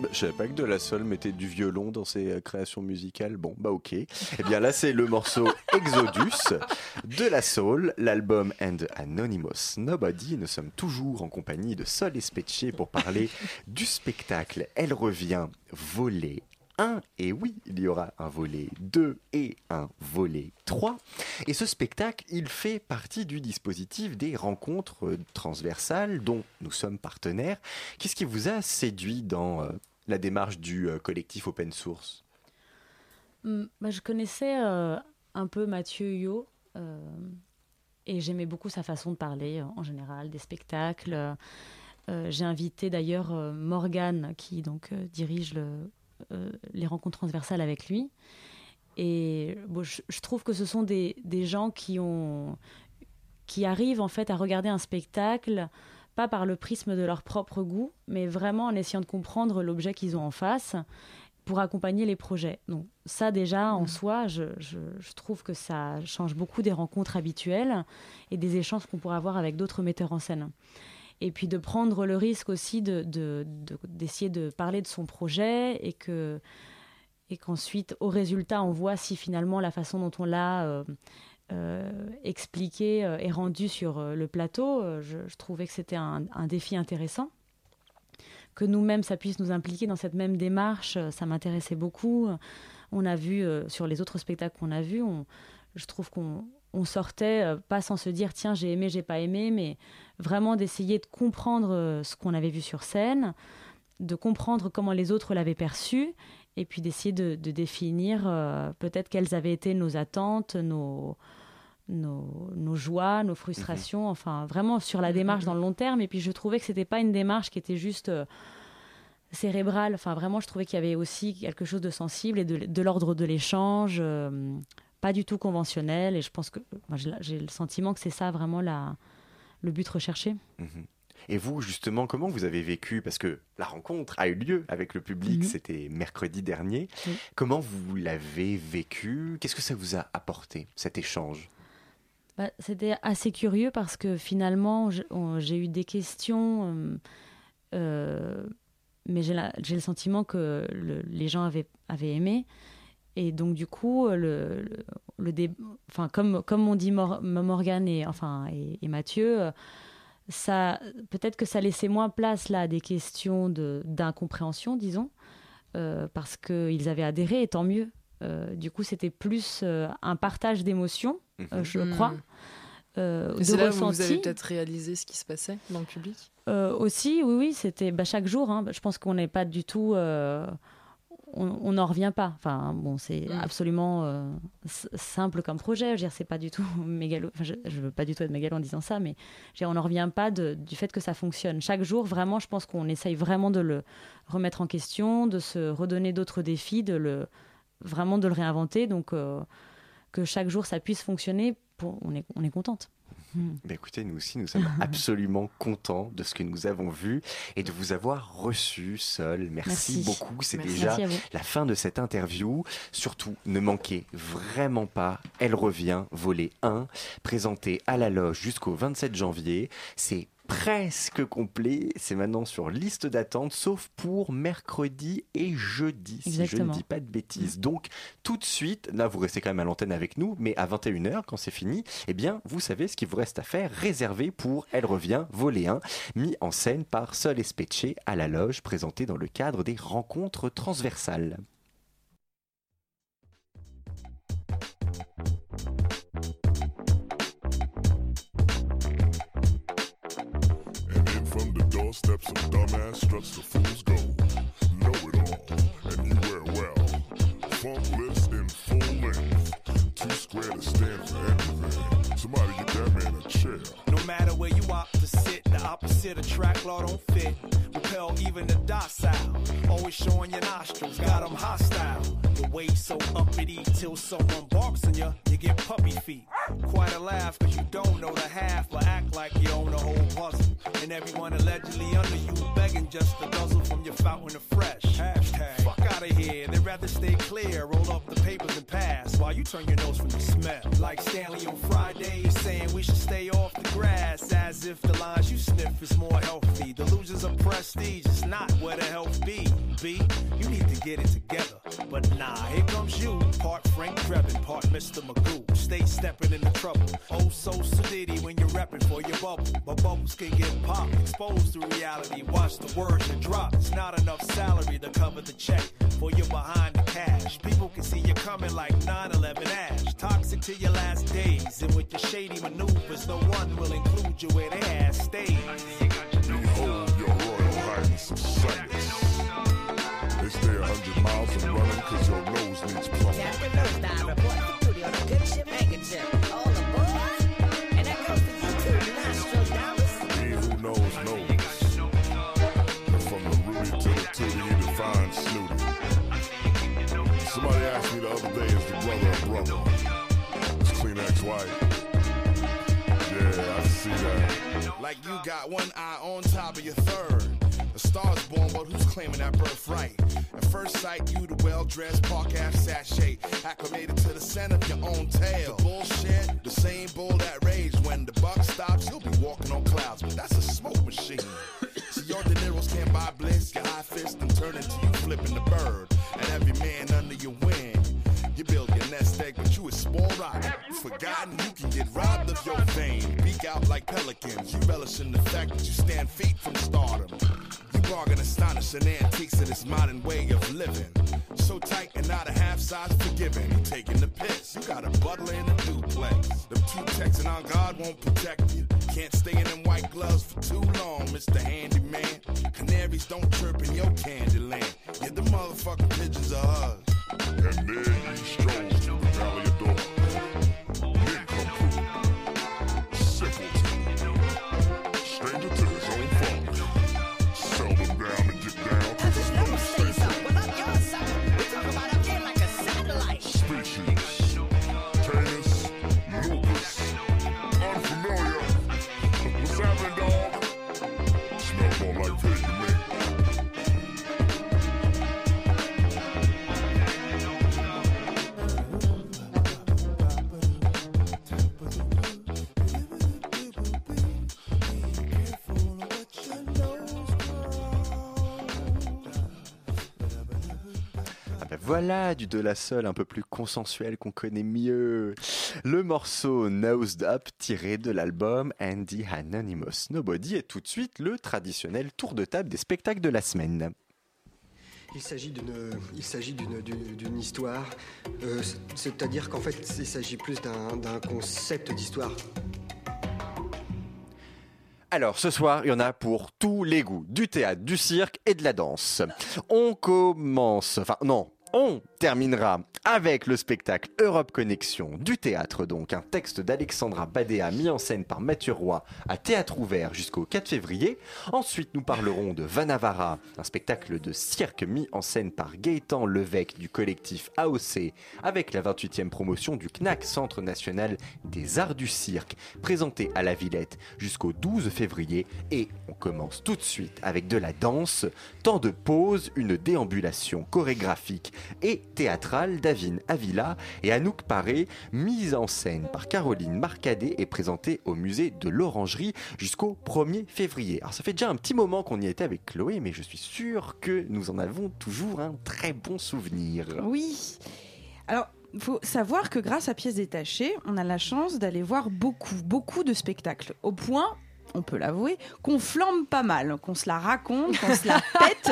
Bah, je savais pas que De La Soul mettait du violon dans ses euh, créations musicales. Bon, bah ok. Eh bien là, c'est le morceau Exodus de La Soul, l'album And Anonymous Nobody. Nous sommes toujours en compagnie de Sol Especce pour parler du spectacle Elle revient voler 1, et oui, il y aura un volet 2 et un volet 3. Et ce spectacle, il fait partie du dispositif des rencontres transversales dont nous sommes partenaires. Qu'est-ce qui vous a séduit dans euh, la démarche du euh, collectif Open Source? Hmm, bah, je connaissais euh, un peu Mathieu Yo euh, et j'aimais beaucoup sa façon de parler en général, des spectacles. J'ai invité d'ailleurs Morgane qui donc dirige le, les rencontres transversales avec lui. Et je, trouve que ce sont des, gens qui qui arrivent en fait à regarder un spectacle pas par le prisme de leur propre goût, mais vraiment en essayant de comprendre l'objet qu'ils ont en face pour accompagner les projets. Donc ça déjà en soi, je, je- je trouve que ça change beaucoup des rencontres habituelles et des échanges qu'on pourrait avoir avec d'autres metteurs en scène. Et puis de prendre le risque aussi de- de- de- d'essayer de, parler de son projet et que et qu'ensuite au résultat on voit si finalement la façon dont on l'a euh, euh, expliqué euh, et rendu sur euh, le plateau, je, trouvais que c'était un, défi intéressant que nous-mêmes, ça puisse nous impliquer dans cette même démarche, ça m'intéressait beaucoup. On a vu sur les autres spectacles qu'on a vus, on- je trouve qu'on on sortait pas sans se dire tiens j'ai aimé, j'ai pas aimé, mais vraiment d'essayer de comprendre ce qu'on avait vu sur scène, de comprendre comment les autres l'avaient perçu, et puis d'essayer de, de définir euh, peut-être quelles avaient été nos attentes, nos, nos, nos joies, nos frustrations, enfin vraiment sur la démarche dans le long terme. Et puis je trouvais que c'était pas une démarche qui était juste euh, cérébrale. Enfin vraiment, je trouvais qu'il y avait aussi quelque chose de sensible et de, de l'ordre de l'échange, euh, pas du tout conventionnel. Et je pense que j'ai le sentiment que c'est ça vraiment la, le but recherché. Mhm. Et vous, justement, comment vous avez vécu? Parce que la rencontre a eu lieu avec le public, Mhm. c'était mercredi dernier. Comment vous l'avez vécu? Qu'est-ce que ça vous a apporté, cet échange? Bah, C'était assez curieux parce que finalement, j'ai eu des questions, euh, euh, mais j'ai le sentiment que le- les gens avaient, avaient aimé. Et donc, du coup, le, le, le dé- enfin, comme, comme on dit Mor- Morgane et, enfin, et, et Mathieu, euh, ça, peut-être que ça laissait moins place là à des questions de- d'incompréhension, disons, euh, parce qu'ils avaient adhéré, et tant mieux. Euh, du coup, c'était plus euh, un partage d'émotions, euh, je Mhm. crois. euh, de c'est là où vous avez peut-être réalisé ce qui se passait dans le public? Euh, aussi, oui, oui, c'était bah, chaque jour. hein, je pense qu'on n'est pas du tout. On n'en revient pas. Enfin, bon, c'est Mm. absolument euh, simple comme projet. Je veux dire, c'est pas du tout mégalo. Enfin, je, je veux pas du tout être mégalo en disant ça, mais je veux dire, on n'en revient pas de- du fait que ça fonctionne. Chaque jour, vraiment, je pense qu'on essaye vraiment de le remettre en question, de se redonner d'autres défis, de le vraiment de le réinventer. Donc, euh, que chaque jour ça puisse fonctionner, pour, on est on est contente. Ben écoutez, nous aussi, nous sommes absolument contents de ce que nous avons vu et de vous avoir reçu seul. Merci, Merci. beaucoup. C'est déjà la fin de cette interview. Surtout, ne manquez vraiment pas Elle revient, volet 1, présenté à la loge jusqu'au 27 janvier. C'est presque complet. C'est maintenant sur liste d'attente, sauf pour mercredi et jeudi, si je ne dis pas de bêtises. Donc, tout de suite, là, vous restez quand même à l'antenne avec nous, mais à 21h, quand c'est fini, eh bien, vous savez ce qu'il vous reste à faire. Réservé pour Elle revient, volet 1, mis en scène par Sol Especce à la loge, présenté dans le cadre des rencontres transversales. The of dumbass struts the fool's gold. Know it all, and you wear well. Funkless in full length, too square to stand for anything. Somebody get that man a chair. No matter where you opt to sit, the opposite attract law don't fit. Repel even the docile. Always showing your nostrils, got them hostile. The way so uppity till someone barks on you, you get puppy feet. Quite a laugh, cause you don't know the half, but act like you own the whole puzzle. And everyone allegedly under you, begging just to guzzle from your fountain of fresh. Hashtag, fuck out of here, they'd rather stay clear, roll up the papers and pass, while you turn your nose from the smell. Like Stanley on Friday, saying we should stay off the grass, as if the lines you sniff is more healthy. Delusions of prestige is not where the health be. B, you need to get it together. But nah, here comes you, part Frank Drebin, part Mr. Magoo. Stay stepping into trouble. Oh, so sedity when you're repping for your bubble. But bubbles can get popped, exposed to reality. Watch the words you drop. It's not enough salary to cover the check for you're behind the cash. People can see you coming like 9-11 ash. Toxic to your last days. And with your shady maneuvers, no one will include you where they ass stays. Plumbing. He who knows knows. From the Rudy to the Tootie, you define snooty. Somebody asked me the other day, is the brother a brother? Is Kleenex white? Yeah, I see that. Like you got one eye on top of your third. A star's born, but who's claiming that birthright? At first sight, you the well-dressed park ass sachet, acclimated to the scent of your own tail. The bullshit, the same bull that raged. when the buck stops, you'll be walking on clouds, but that's a smoke machine. See, your De Niro's can't buy bliss, your high fist and turn into you flipping the bird, and every man under your wing. You build your nest egg, but you is spoiled rotten. Forgotten, you can get robbed of your fame. Beak out like pelicans. You relish in the fact that you stand feet from stardom. You bargain astonishing antiques of this modern way of living. So tight and not a half size forgiving. You taking the piss. You got a butler in a duplex. Them two texting on God won't protect you. Can't stay in them white gloves for too long, Mr. Handyman. Canaries don't chirp in your candy land. Yeah, the motherfucking pigeons are us. And there ye strode voilà du De La Soul un peu plus consensuel qu'on connaît mieux. Le morceau Nosed Up tiré de l'album Andy Anonymous Nobody est tout de suite le traditionnel tour de table des spectacles de la semaine. Il s'agit d'une, il s'agit d'une, d'une- d'une histoire, euh, c'est- c'est-à-dire qu'en fait, il s'agit plus d'un, d'un concept d'histoire. Alors ce soir, il y en a pour tous les goûts, du théâtre, du cirque et de la danse. On commence, enfin non, on terminera avec le spectacle Europe Connexion du théâtre, donc un texte d'Alexandra Badea mis en scène par Mathieu Roy à théâtre ouvert jusqu'au 4 février. Ensuite, nous parlerons de Vanavara, un spectacle de cirque mis en scène par Gaëtan Levesque du collectif AOC avec la 28e promotion du CNAC Centre National des Arts du Cirque, présenté à la Villette jusqu'au 12 février. Et commence tout de suite avec de la danse, temps de pause, une déambulation chorégraphique et théâtrale d'Avine Avila et Anouk Paré, mise en scène par Caroline Marcadet et présentée au musée de l'Orangerie jusqu'au 1er février. Alors ça fait déjà un petit moment qu'on y était avec Chloé, mais je suis sûr que nous en avons toujours un très bon souvenir. Oui. Alors, il faut savoir que grâce à Pièces détachées, on a la chance d'aller voir beaucoup, beaucoup de spectacles. Au point, on peut l'avouer, qu'on flambe pas mal, qu'on se la raconte, qu'on se la pète.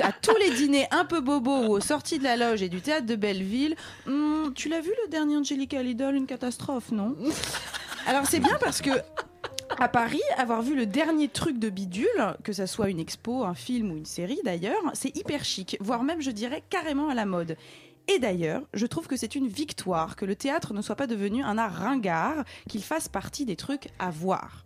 À tous les dîners un peu bobos ou aux sorties de la loge et du théâtre de Belleville. Hum, tu l'as vu le dernier Angelica Lidl, une catastrophe, non? Alors c'est bien parce que à Paris, avoir vu le dernier truc de bidule, que ça soit une expo, un film ou une série d'ailleurs, c'est hyper chic, voire même je dirais carrément à la mode. Et d'ailleurs, je trouve que c'est une victoire que le théâtre ne soit pas devenu un art ringard, qu'il fasse partie des trucs à voir.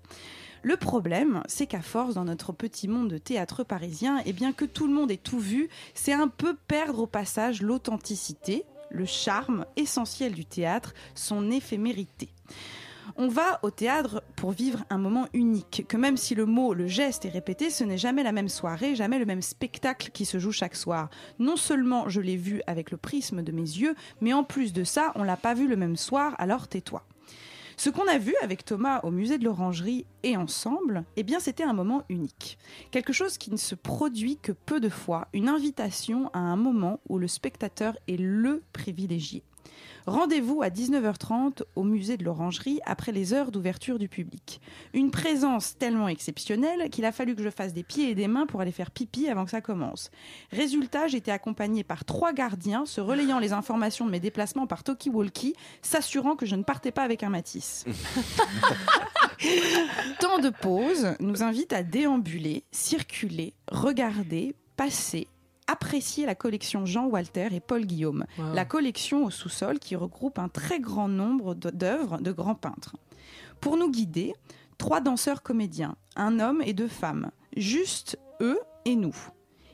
Le problème, c'est qu'à force, dans notre petit monde de théâtre parisien, et bien que tout le monde ait tout vu, c'est un peu perdre au passage l'authenticité, le charme essentiel du théâtre, son éphémérité. On va au théâtre pour vivre un moment unique, que même si le mot, le geste est répété, ce n'est jamais la même soirée, jamais le même spectacle qui se joue chaque soir. Non seulement je l'ai vu avec le prisme de mes yeux, mais en plus de ça, on l'a pas vu le même soir, alors tais-toi. Ce qu'on a vu avec Thomas au musée de l'Orangerie et ensemble, eh bien c'était un moment unique. Quelque chose qui ne se produit que peu de fois, une invitation à un moment où le spectateur est le privilégié. Rendez-vous à 19h30 au musée de l'Orangerie après les heures d'ouverture du public. Une présence tellement exceptionnelle qu'il a fallu que je fasse des pieds et des mains pour aller faire pipi avant que ça commence. Résultat, j'étais accompagnée par trois gardiens se relayant les informations de mes déplacements par talkie-walkie, s'assurant que je ne partais pas avec un Matisse. Tant de pauses nous invite à déambuler, circuler, regarder, passer, apprécier la collection Jean Walter et Paul Guillaume, Wow. la collection au sous-sol qui regroupe un très grand nombre d'œuvres de grands peintres. Pour nous guider, trois danseurs comédiens, un homme et deux femmes, juste eux et nous.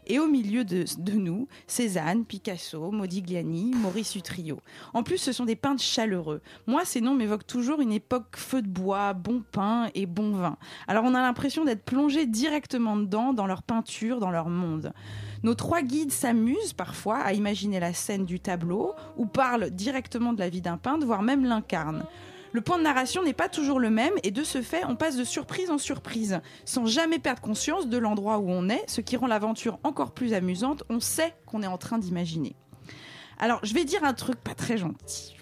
Et au milieu de, nous, Cézanne, Picasso, Modigliani, Maurice Utrio. En plus, ce sont des peintres chaleureux. Moi, ces noms m'évoquent toujours une époque feu de bois, bon pain et bon vin. Alors on a l'impression d'être plongé directement dedans, dans leur peinture, dans leur monde. Nos trois guides s'amusent parfois à imaginer la scène du tableau ou parlent directement de la vie d'un peintre, voire même l'incarnent. Le point de narration n'est pas toujours le même et de ce fait, on passe de surprise en surprise, sans jamais perdre conscience de l'endroit où on est, ce qui rend l'aventure encore plus amusante. On sait qu'on est en train d'imaginer. Alors, je vais dire un truc pas très gentil.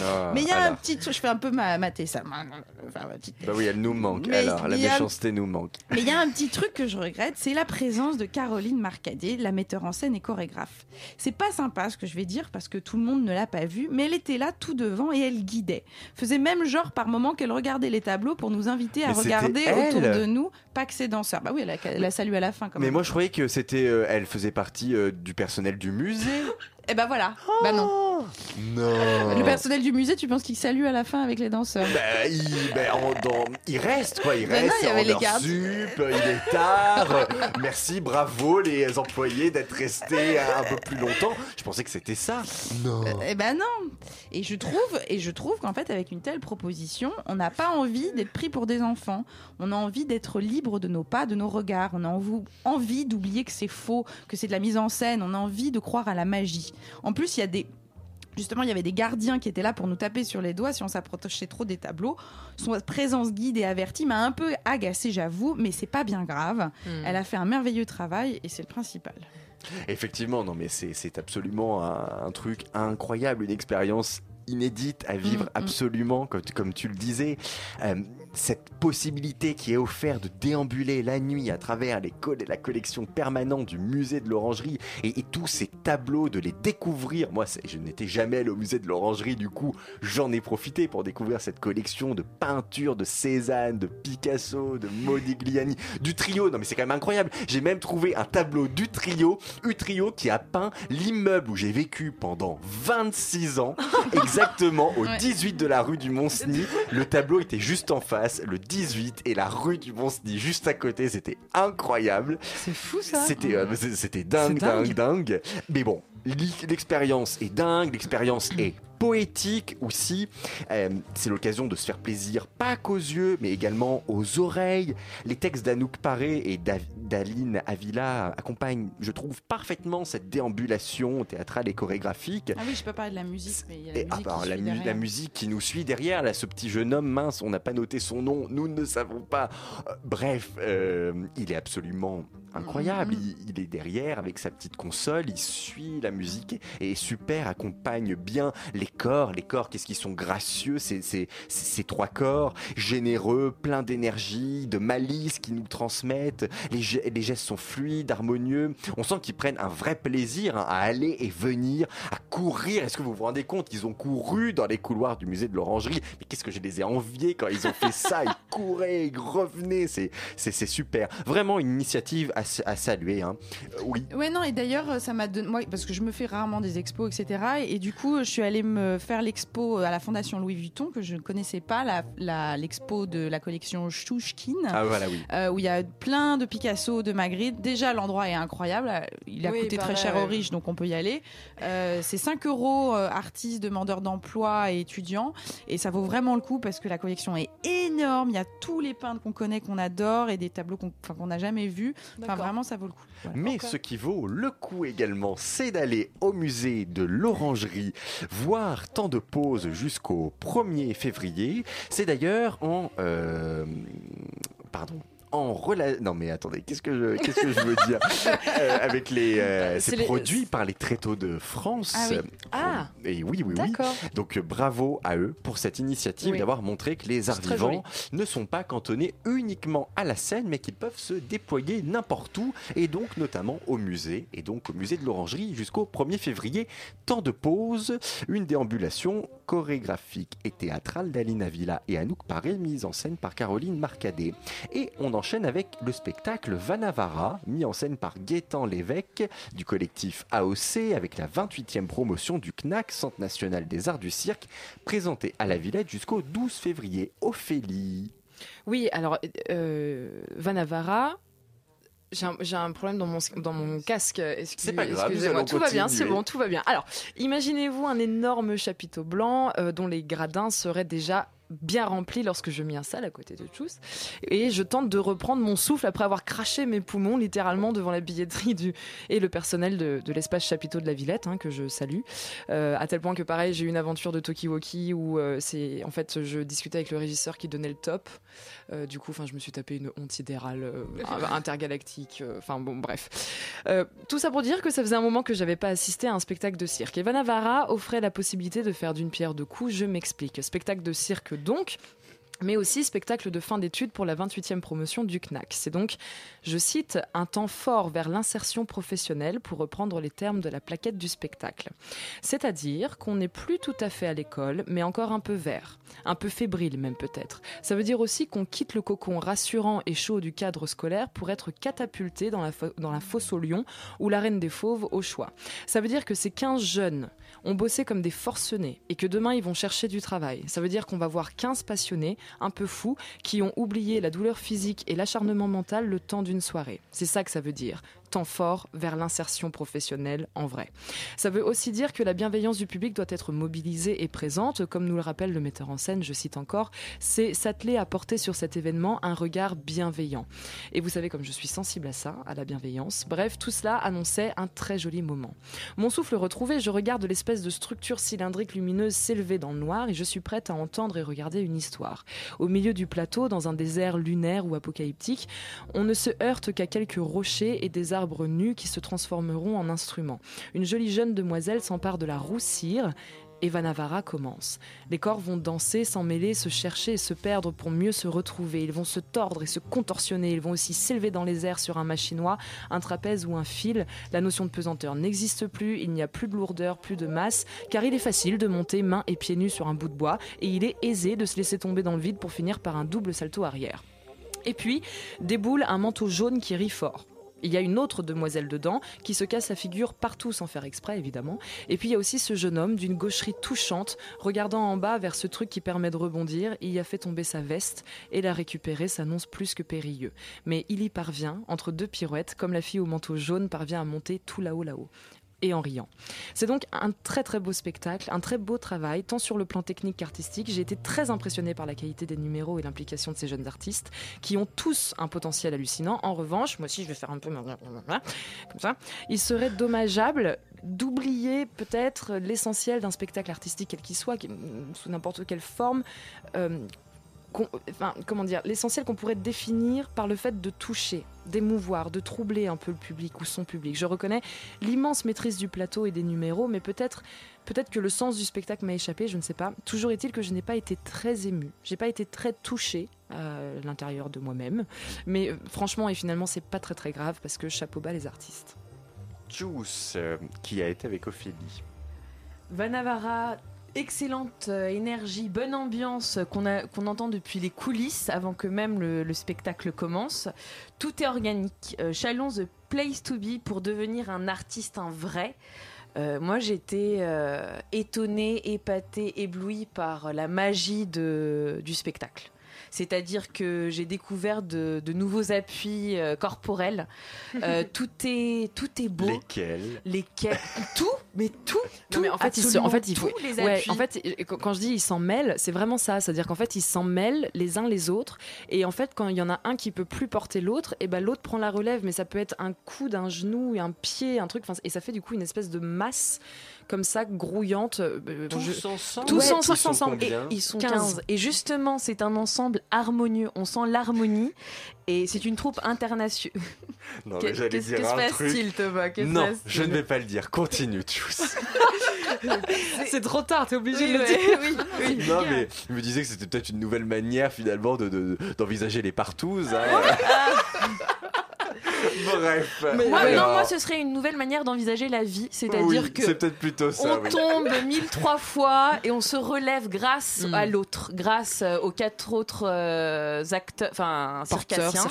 Ah, Mais il y a un petit truc, je fais un peu ma, ma Tessa. Enfin, ma petite- Bah oui, elle nous manque. Mais alors, la méchanceté nous manque. mais il y a un petit truc que je regrette, c'est la présence de Caroline Marcadet, la metteur en scène et chorégraphe. C'est pas sympa ce que je vais dire parce que tout le monde ne l'a pas vue, mais elle était là tout devant et elle guidait. Faisait même genre par moment qu'elle regardait les tableaux pour nous inviter à Mais regarder autour de nous, pas que ses danseurs. Bah oui, elle a, elle a salué à la fin quand Mais même. moi, je croyais que c'était, euh, elle faisait partie euh, du personnel du musée. Et bah voilà. Bah non. Non. Le personnel du musée, tu penses qu'il salue à la fin avec les danseurs? Bah, il, bah, dans- il reste quoi, il Bah reste. non, il y avait en les heure gardes. sup, il est tard. euh, Merci, bravo les employés d'être restés un peu plus longtemps. Je pensais que c'était ça. Non. Eh ben non. Et je trouve, et je trouve qu'en fait, avec une telle proposition, on n'a pas envie d'être pris pour des enfants. On a envie d'être libre de nos pas, de nos regards. On a envie d'oublier que c'est faux, que c'est de la mise en scène. On a envie de croire à la magie. En plus, il y a des Justement, il y avait des gardiens qui étaient là pour nous taper sur les doigts si on s'approchait trop des tableaux. Son présence guide et avertie m'a un peu agacée, j'avoue, mais c'est pas bien grave. Hmm. Elle a fait un merveilleux travail et c'est le principal. Effectivement, non, mais c'est absolument un, un truc incroyable, une expérience inédite à vivre Mm, mm. absolument, comme, comme tu le disais. Euh, cette possibilité qui est offerte de déambuler la nuit à travers les coll- la collection permanente du musée de l'Orangerie et, et tous ces tableaux, de les découvrir. Moi, je n'étais jamais allé au musée de l'Orangerie, du coup, j'en ai profité pour découvrir cette collection de peintures de Cézanne, de Picasso, de Modigliani, du trio. Non, mais c'est quand même incroyable. J'ai même trouvé un tableau du trio, Utrio, qui a peint l'immeuble où j'ai vécu pendant 26 ans, exactement au Ouais. 18 de la rue du Mont-Cenis. Le tableau était juste en face, le 18 et la rue du Mont-Cenis juste à côté. C'était incroyable. C'est fou ça. C'était euh, c'était dingue, dingue. dingue, dingue. Mais bon, l'expérience est dingue, l'expérience est poétique aussi. Euh, c'est l'occasion de se faire plaisir, pas qu'aux yeux, mais également aux oreilles. Les textes d'Anouk Paré et d'Aline Avila accompagnent, je trouve, parfaitement cette déambulation théâtrale et chorégraphique. Ah oui, je peux parler de la musique, mais il y a la Et, musique ah bah, qui mu- la musique qui nous suit derrière, là, ce petit jeune homme mince, on n'a pas noté son nom, nous ne savons pas. Euh, bref, euh, il est absolument incroyable. Mm-hmm. il, il est derrière avec sa petite console, il suit la musique et est super, accompagne bien les corps. Les corps, qu'est-ce qu'ils sont gracieux, ces, ces- ces- trois corps, généreux, pleins d'énergie, de malice qui nous transmettent. Les, les gestes sont fluides, harmonieux. On sent qu'ils prennent un vrai plaisir hein, à aller et venir, à courir. Est-ce que vous vous rendez compte Ils ont couru dans les couloirs du musée de l'Orangerie? Mais qu'est-ce que je les ai enviés quand ils ont fait ça? Ils couraient, ils revenaient. C'est super. Vraiment une initiative à, à saluer. Hein. Euh, oui. Ouais, non, et d'ailleurs, ça m'a donné. Moi, parce que je me fais rarement des expos, etc. Et, du coup, je suis allée me faire l'expo à la Fondation Louis Vuitton, que je ne connaissais pas, l'expo la, de la collection Chouchkin. Ah, voilà, oui. Euh, où il y a plein de Picasso, de Magritte. Déjà, l'endroit est incroyable. Il a coûté très cher aux riches, donc on peut y aller. Euh, c'est 5 euros, artistes, demandeurs d'emploi et étudiants. Et ça vaut vraiment le coup parce que la collection est énorme. Il y a tous les peintres qu'on connaît, qu'on adore et des tableaux qu'on n'a jamais vus. Enfin, vraiment, ça vaut le coup. Mais ce qui vaut le coup également, c'est d'aller au musée de l'Orangerie, voir tant de pauses jusqu'au 1er février. C'est d'ailleurs en... Euh, pardon, en relation. Non, mais attendez, qu'est-ce que je, qu'est-ce que je veux dire euh, Avec les. Euh, c'est produit par les Tréteaux de France. Ah oui. Ah. Et oui, oui, oui. Donc bravo à eux pour cette initiative d'avoir montré que les arts vivants ne sont pas cantonnés uniquement à la scène, mais qu'ils peuvent se déployer n'importe où, et donc notamment au musée, et donc au musée de l'Orangerie jusqu'au 1er février. Temps de pause, une déambulation chorégraphique et théâtrale d'Alina Villa et Anouk Paré, mise en scène par Caroline Marcadet. Et on enchaîne avec le spectacle Vanavara, mis en scène par Gaétan Lévesque du collectif AOC, avec la 28e promotion du CNAC, Centre national des arts du cirque, présenté à la Villette jusqu'au 12 février. Ophélie. Oui, alors euh, Vanavara, j'ai un, problème dans mon, dans mon casque. C'est pas grave, excusez-moi. Tout va bien, c'est bon, tout va bien. Alors, imaginez-vous un énorme chapiteau blanc euh, dont les gradins seraient déjà bien rempli lorsque je m'y installe à côté de tous. Et je tente de reprendre mon souffle après avoir craché mes poumons littéralement devant la billetterie du, et le personnel de, l'espace chapiteau de la Villette, hein, que je salue. Euh, à tel point que pareil, j'ai eu une aventure de Tokiwoki où euh, c'est en fait je discutais avec le régisseur qui donnait le top. Euh, du coup, enfin, je me suis tapé une honte idérale intergalactique. Enfin bon, bref. tout ça pour dire que ça faisait un moment que j'avais pas assisté à un spectacle de cirque. Et Vanavara offrait la possibilité de faire d'une pierre deux coups. Je m'explique. Spectacle de cirque donc mais aussi spectacle de fin d'études pour la 28e promotion du CNAC. C'est donc, je cite, un temps fort vers l'insertion professionnelle pour reprendre les termes de la plaquette du spectacle. C'est-à-dire qu'on n'est plus tout à fait à l'école, mais encore un peu vert, un peu fébrile même peut-être. Ça veut dire aussi qu'on quitte le cocon rassurant et chaud du cadre scolaire pour être catapulté dans la, dans la fosse au lion ou la reine des fauves au choix. Ça veut dire que ces 15 jeunes ont bossé comme des forcenés et que demain ils vont chercher du travail. Ça veut dire qu'on va voir 15 passionnés, un peu fous, qui ont oublié la douleur physique et l'acharnement mental le temps d'une soirée. C'est ça que ça veut dire temps fort vers l'insertion professionnelle en vrai. Ça veut aussi dire que la bienveillance du public doit être mobilisée et présente, comme nous le rappelle le metteur en scène, je cite encore, c'est s'atteler à porter sur cet événement un regard bienveillant. Et vous savez comme je suis sensible à ça, à la bienveillance. Bref, tout cela annonçait un très joli moment. Mon souffle retrouvé, je regarde l'espèce de structure cylindrique lumineuse s'élever dans le noir et je suis prête à entendre et regarder une histoire. Au milieu du plateau, dans un désert lunaire ou apocalyptique, on ne se heurte qu'à quelques rochers et des arbres arbres nus qui se transformeront en instruments. Une jolie jeune demoiselle s'empare de la roussire et Vanavara commence. Les corps vont danser, s'en mêler, se chercher et se perdre pour mieux se retrouver. Ils vont se tordre et se contorsionner. Ils vont aussi s'élever dans les airs sur un machinois, un trapèze ou un fil. La notion de pesanteur n'existe plus. Il n'y a plus de lourdeur, plus de masse, car il est facile de monter mains et pieds nus sur un bout de bois et il est aisé de se laisser tomber dans le vide pour finir par un double salto arrière. Et puis déboule un manteau jaune qui rit fort. Il y a une autre demoiselle dedans qui se casse sa figure partout sans faire exprès évidemment. Et puis il y a aussi ce jeune homme d'une gaucherie touchante regardant en bas vers ce truc qui permet de rebondir. Il y a fait tomber sa veste et la récupérer s'annonce plus que périlleux. Mais il y parvient entre deux pirouettes comme la fille au manteau jaune parvient à monter tout là-haut là-haut et en riant. C'est donc un très très beau spectacle, un très beau travail, tant sur le plan technique qu'artistique. J'ai été très impressionnée par la qualité des numéros et l'implication de ces jeunes artistes qui ont tous un potentiel hallucinant. En revanche, moi aussi je vais faire un peu comme ça, il serait dommageable d'oublier peut-être l'essentiel d'un spectacle artistique quel qu'il soit, sous n'importe quelle forme, euh, enfin, comment dire, l'essentiel qu'on pourrait définir par le fait de toucher, d'émouvoir, de troubler un peu le public ou son public. Je reconnais l'immense maîtrise du plateau et des numéros, mais peut-être peut-être que le sens du spectacle m'a échappé, je ne sais pas. Toujours est-il que je n'ai pas été très émue, j'ai pas été très touchée à l'intérieur de moi-même, mais euh, franchement et finalement c'est pas très très grave parce que chapeau bas les artistes. Juice, euh, qui a été avec Ophélie. Vanavara excellente euh, énergie, bonne ambiance qu'on a- qu'on entend depuis les coulisses avant que même le, le spectacle commence. Tout est organique. Euh, Chalon the place to be pour devenir un artiste, un vrai. Euh, moi, j'étais euh, étonnée, épatée, éblouie par la magie de, du spectacle. C'est-à-dire que j'ai découvert de, de nouveaux appuis euh, corporels. Euh, tout est tout est beau. Lesquels? Lesquels? Tout, mais tout. Non, mais en fait, il se- en fait, il faut. tous les ouais, appuis. en fait, quand je dis ils s'en mêlent, c'est vraiment ça. C'est-à-dire qu'en fait, ils s'en mêlent les uns les autres. Et en fait, quand il y en a un qui peut plus porter l'autre, et ben l'autre prend la relève. Mais ça peut être un coude, un genou, et un pied, un truc. Et ça fait du coup une espèce de masse comme ça, grouillante. euh, Tous je- ensemble? Tous Ouais, ensemble. ils. Et ils sont 15. 15. Et justement, c'est un ensemble harmonieux. On sent l'harmonie. Et c'est une troupe internationale. Non, Que- mais j'allais qu'est-ce- dire qu'est-ce un passe-t-il, truc. Thomas Qu'est-ce Non, passe-t-il je ne vais pas le dire. Continue, Tchous. C'est trop tard, t'es obligé Oui, de le ouais. dire. Oui, oui. Non, mais je me disais que c'était peut-être une nouvelle manière finalement de- de- d'envisager les partouzes. hein. Bref. Moi, Alors, non, moi, ce serait une nouvelle manière d'envisager la vie. C'est-à-dire oui, que C'est peut-être plutôt ça. on oui. tombe mille trois fois et on se relève grâce Mm. à l'autre, grâce euh, aux quatre autres euh, acteurs, enfin circassiens.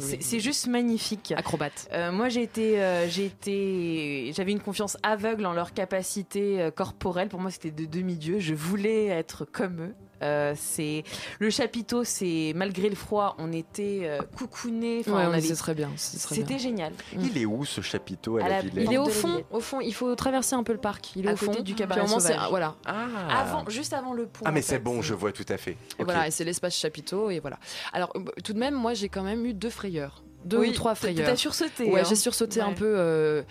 oui. C'est- juste magnifique. Acrobate. Euh, moi, j'ai été, euh, j'ai été, j'avais une confiance aveugle en leur capacité euh, corporelle. Pour moi, c'était de demi-dieux. Je voulais être comme eux. Euh, c'est le chapiteau. C'est malgré le froid, on était euh, coucounés. Enfin, Ouais, on avait- serait bien. C'était génial. Il est où ce chapiteau à, À la, Villette il est au fond, au fond, il faut traverser un peu le parc. Il est À au côté fond du cabaret sauvage. Voilà. Ah. Avant, juste avant le pont. Ah, mais c'est bon, je vois tout à fait. Et voilà, et c'est l'espace chapiteau et voilà. Alors euh, tout de même, moi j'ai quand même eu deux frayeurs, deux Oui, ou trois frayeurs. T'as sursauté. Ouais, hein. j'ai sursauté un peu. euh,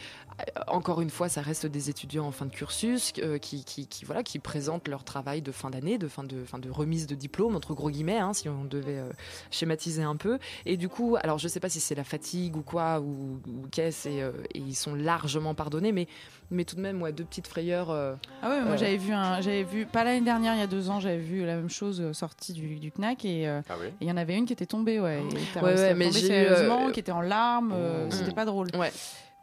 encore une fois, ça reste des étudiants en fin de cursus euh, qui, qui, qui, voilà, qui présentent leur travail de fin d'année, de fin de, fin de remise de diplôme, entre gros guillemets, hein, si on devait euh, schématiser un peu. Et du coup, alors je sais pas si c'est la fatigue ou quoi, ou, ou qu'est-ce, et, euh, et ils sont largement pardonnés, mais, mais tout de même, ouais, deux petites frayeurs. euh, Ah ouais, moi Euh. j'avais vu un, j'avais vu pas l'année dernière, il y a deux ans, j'avais vu la même chose sortie du, du Knack et euh, Ah et il y en avait une qui était tombée, ouais, et était- Ouais, ouais, c'était mais tombée j'ai eu, sérieusement, euh, qui était en larmes, euh, Mm. c'était pas drôle. Ouais.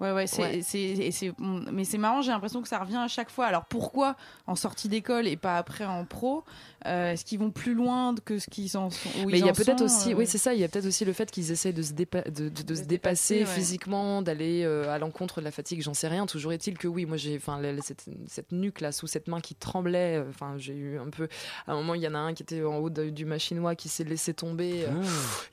Ouais, ouais, c'est, Ouais. c'est, et c'est, mais c'est marrant, j'ai l'impression que ça revient à chaque fois. Alors pourquoi en sortie d'école et pas après en pro? Euh, Est-ce qu'ils vont plus loin que ce qu'ils en sont où Mais il y a peut-être aussi, euh, oui, c'est ça. Il y a peut-être aussi le fait qu'ils essaient de se, dépa- de, de- de se se dépasser, dépasser, ouais. physiquement, d'aller euh, à l'encontre de la fatigue. J'en sais rien. Toujours est-il que oui, moi j'ai, enfin, cette, cette nuque là, sous cette main qui tremblait. Enfin, j'ai eu un peu. À un moment, il y en a un qui était en haut de- du machinois qui s'est laissé tomber. euh,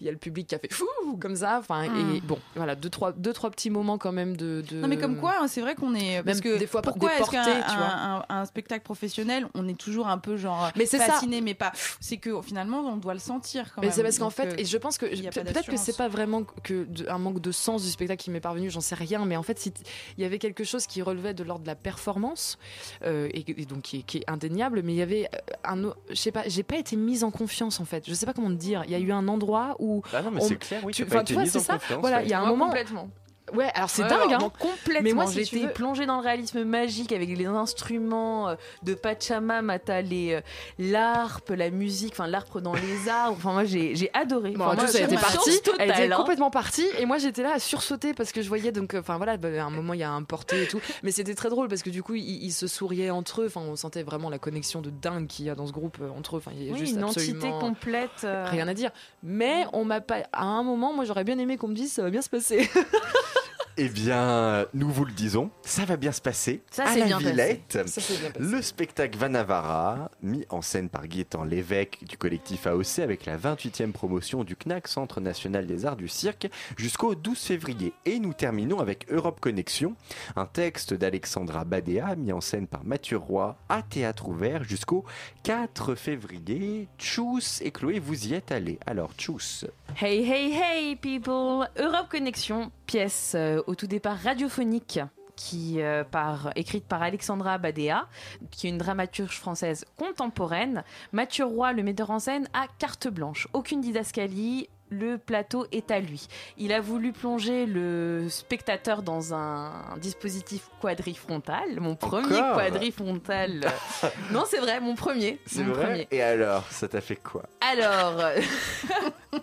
Il y a le public qui a fait fou comme ça. Enfin, Mm. et bon, voilà, deux trois, deux trois petits moments quand même de. de- Non mais comme quoi, hein, c'est vrai qu'on est parce Même que des fois pourquoi est-ce qu'un déporté, tu vois. un, un- un spectacle professionnel, on est toujours un peu genre Mais c'est ça. Fasciné, mais pas. C'est que finalement, on doit le sentir quand Mais c'est parce qu'en fait, euh, et je pense que peut-être que c'est pas vraiment que de- un manque de sens du spectacle qui m'est parvenu, j'en sais rien, mais en fait, il y avait quelque chose qui relevait de l'ordre de la performance euh, et, et donc qui est, qui est indéniable, mais il y avait euh, un, je sais pas, j'ai pas été mise en confiance en fait. Je sais pas comment te dire. Il y a eu un endroit où Ah non, mais c'est clair, oui, tu- pas enfin, été tu vois, mise c'est en ça. confiance. Voilà, il y a un Moi, moment. Ouais, alors c'est Ouais, dingue. alors, hein. complètement. Mais moi, si j'étais veux- plongée dans le réalisme magique avec les instruments euh, de Pachamama, t'as les euh, l'harpe, la musique, enfin l'arpe dans les arbres. Enfin moi j'ai j'ai adoré. Bon, Enfin, en moi, était partie, totale, elle était hein. complètement partie, et moi j'étais là à sursauter parce que je voyais donc, euh, enfin voilà, bah, à un moment il y a un porté et tout, mais c'était très drôle parce que du coup ils, ils se souriaient entre eux, enfin on sentait vraiment la connexion de dingue qu'il y a dans ce groupe entre eux, enfin il y a Oui, juste une entité complète. euh, rien à dire. Mais on m'a pas, à un moment, moi j'aurais bien aimé qu'on me dise ça va bien se passer. Eh bien, nous vous le disons, ça va bien se passer. Ça, à c'est la bien passé. Villette. Ça s'est bien passé. Le spectacle Vanavara, mis en scène par Gaëtan Lévesque du collectif AOC avec la 28e promotion du CNAC, Centre National des Arts du Cirque, jusqu'au 12 février. Et nous terminons avec Europe Connexion, un texte d'Alexandra Badea, mis en scène par Mathieu Roy, à théâtre ouvert jusqu'au 4 février. Tchuss et Chloé, vous y êtes allés. Alors, tchuss. Hey hey hey people Europe Connexion, pièce euh, au tout départ radiophonique qui euh, par écrite par Alexandra Badea, qui est une dramaturge française contemporaine. Mathieu Roy, le metteur en scène, a carte blanche, aucune didascalie. Le plateau est à lui. Il a voulu plonger le spectateur dans un dispositif quadrifrontal, mon premier Encore quadrifrontal. non, c'est vrai, mon premier. C'est mon vrai premier. Et alors, ça t'a fait quoi? Alors, euh,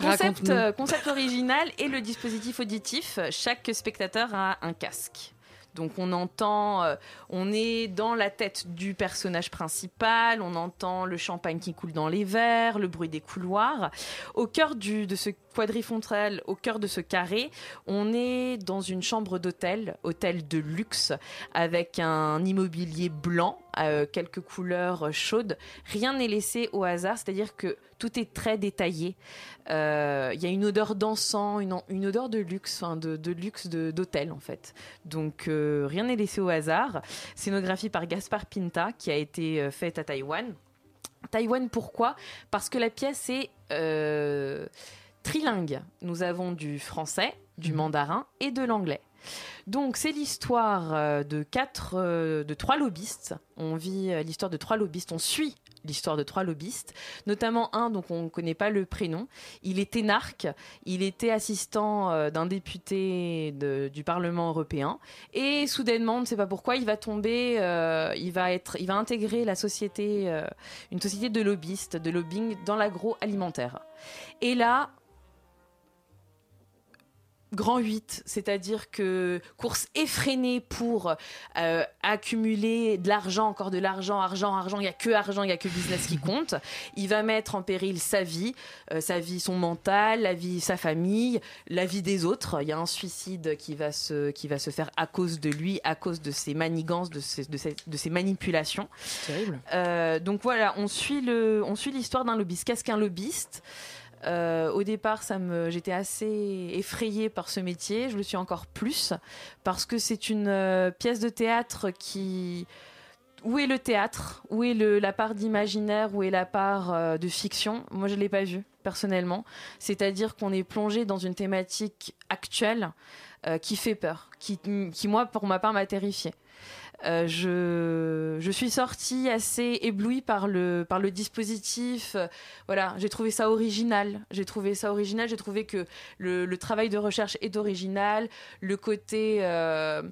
concept, euh, concept original et le dispositif auditif. Chaque spectateur a un casque. Donc on entend, euh, on est dans la tête du personnage principal, on entend le champagne qui coule dans les verres, le bruit des couloirs. Au cœur du, de ce quadrifrontal, au cœur de ce carré, on est dans une chambre d'hôtel, hôtel de luxe, avec un immobilier blanc, euh, quelques couleurs chaudes. Rien n'est laissé au hasard, c'est-à-dire que tout est très détaillé. Euh, il y a une odeur d'encens, une, une, odeur de luxe, de, de, luxe d'hôtel en fait. Donc euh, rien n'est laissé au hasard. Scénographie par Gaspard Pinta qui a été euh, faite à Taïwan. Taïwan pourquoi? Parce que la pièce est trilingue. Nous avons du français, du mmh. mandarin et de l'anglais. Donc c'est l'histoire de quatre, de trois lobbyistes. On vit l'histoire de trois lobbyistes. On suit l'histoire de trois lobbyistes, notamment un dont on ne connaît pas le prénom. Il était énarque, il était assistant euh, d'un député du Parlement européen, et soudainement, on ne sait pas pourquoi, il va tomber, euh, il va être, il va intégrer la société, euh, une société de lobbyistes, de lobbying dans l'agroalimentaire. Et là, grand 8, c'est-à-dire que course effrénée pour euh, accumuler de l'argent, encore de l'argent, argent, argent, il n'y a que argent, il n'y a que business qui compte. Il va mettre en péril sa vie, euh, sa vie, son mental, la vie, sa famille, la vie des autres. Il y a un suicide qui va se, qui va se faire à cause de lui, à cause de ses manigances, de ses, de ses, de ses manipulations. Terrible. Euh, donc voilà, on suit le, on suit l'histoire d'un lobbyiste. Qu'est-ce qu'un lobbyiste? Euh, au départ, j'étais assez effrayée par ce métier. Je le suis encore plus parce que c'est une euh, pièce de théâtre qui où est le théâtre? Où est la part d'imaginaire? Où est la part euh, de fiction? Moi, je ne l'ai pas vu, personnellement. C'est-à-dire qu'on est plongé dans une thématique actuelle qui fait peur, qui, qui, moi, pour ma part, m'a terrifiée. Euh, je, suis sortie assez éblouie par le, dispositif. voilà, j'ai trouvé ça original. J'ai trouvé ça original. J'ai trouvé que le, travail de recherche est original. Le côté. Euh,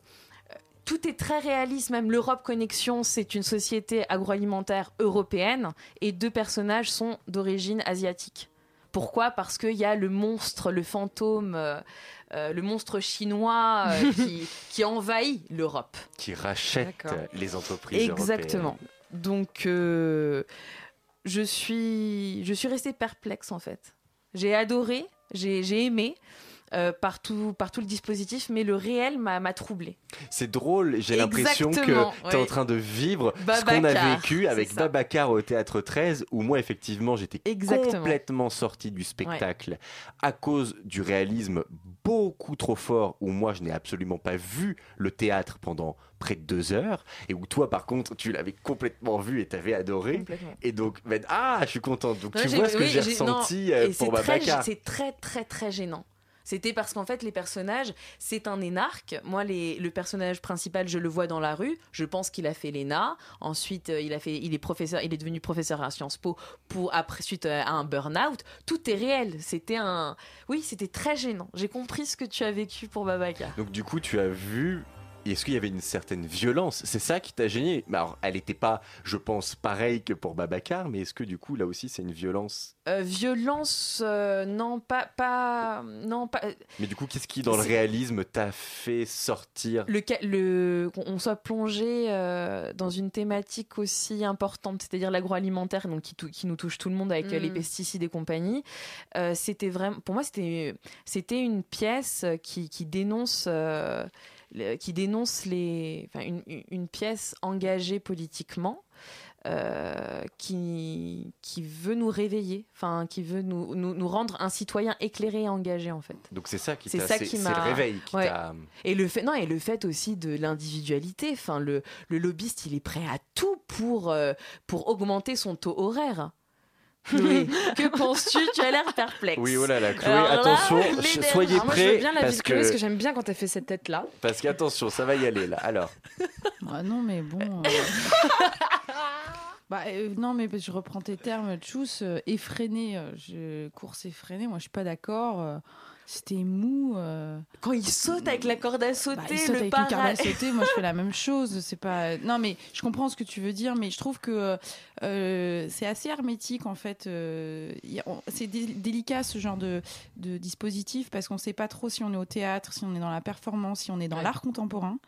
tout est très réaliste, même l'Europe Connexion, c'est une société agroalimentaire européenne et deux personnages sont d'origine asiatique. Pourquoi? Parce qu'il y a le monstre, le fantôme euh, le monstre chinois euh, qui, envahit l'Europe. Qui rachète les entreprises Exactement. Donc, euh, je, suis, je suis restée perplexe en fait. J'ai adoré, j'ai aimé. Euh, par, tout, le dispositif, mais le réel m'a troublé. C'est drôle, j'ai l'impression que tu es en train de vivre ce qu'on a vécu avec Babacar au Théâtre 13, où moi, effectivement, j'étais complètement sorti du spectacle à cause du réalisme beaucoup trop fort, où moi, je n'ai absolument pas vu le théâtre pendant près de deux heures, et où toi, par contre, tu l'avais complètement vu et t'avais adoré. Et donc, ben, ah, je suis contente. Donc, tu vois ce que j'ai ressenti euh, pour Babacar. C'est très, très, très gênant. C'était parce qu'en fait, les personnages, c'est un énarque. Moi, le personnage principal, je le vois dans la rue. Je pense qu'il a fait l'ENA. Ensuite, euh, il, a fait, il, est professeur, il est devenu professeur à Sciences Po pour, après, suite à un burn-out. Tout est réel. C'était un. Oui, c'était très gênant. J'ai compris ce que tu as vécu pour Babaka. Donc, du coup, tu as vu est-ce qu'il y avait une certaine violence? C'est ça qui t'a gêné? Alors, elle n'était pas, je pense, pareille que pour Babacar, mais est-ce que du coup, là aussi, c'est une violence? Euh, Violence, euh, non, pas, pas, non, pas. Euh, mais du coup, qu'est-ce qui, dans le réalisme, t'a fait sortir? Le, le, qu'on soit plongé dans une thématique aussi importante, c'est-à-dire l'agroalimentaire, donc qui, qui, nous touche tout le monde avec les mm. pesticides et compagnie. c'était vraiment, pour moi, c'était, c'était une pièce qui, qui dénonce qui dénonce les, enfin, une, une, pièce engagée politiquement. Euh, qui, qui veut nous réveiller, enfin qui veut nous, nous, nous, rendre un citoyen éclairé et engagé en fait. Donc c'est ça qui c'est ça qui m'a le réveil qui t'a et le fait non et le fait aussi de l'individualité, enfin le, le lobbyiste il est prêt à tout pour euh, pour augmenter son taux horaire. Oui. que penses-tu? Tu as l'air perplexe. Oui, voilà, la Chloé, attention, soyez ah, prêts. bien la parce que... parce que j'aime bien quand elle fait cette tête-là. Parce qu'attention, ça va y aller là. Alors. Ah non, mais bon. Euh. bah, euh, non, mais je reprends tes termes, Tchous, euh, effréné, je... course effrénée, moi je suis pas d'accord. c'était mou. euh. Quand il saute avec la corde à sauter, Bah, il saute le avec une corde à para- sauter, moi je fais la même chose. C'est pas. Non, mais je comprends ce que tu veux dire, mais je trouve que euh, c'est assez hermétique en fait. euh, c'est dé- délicat ce genre de, de dispositif parce qu'on sait pas trop si on est au théâtre, si on est dans la performance, si on est dans Ouais. l'art contemporain.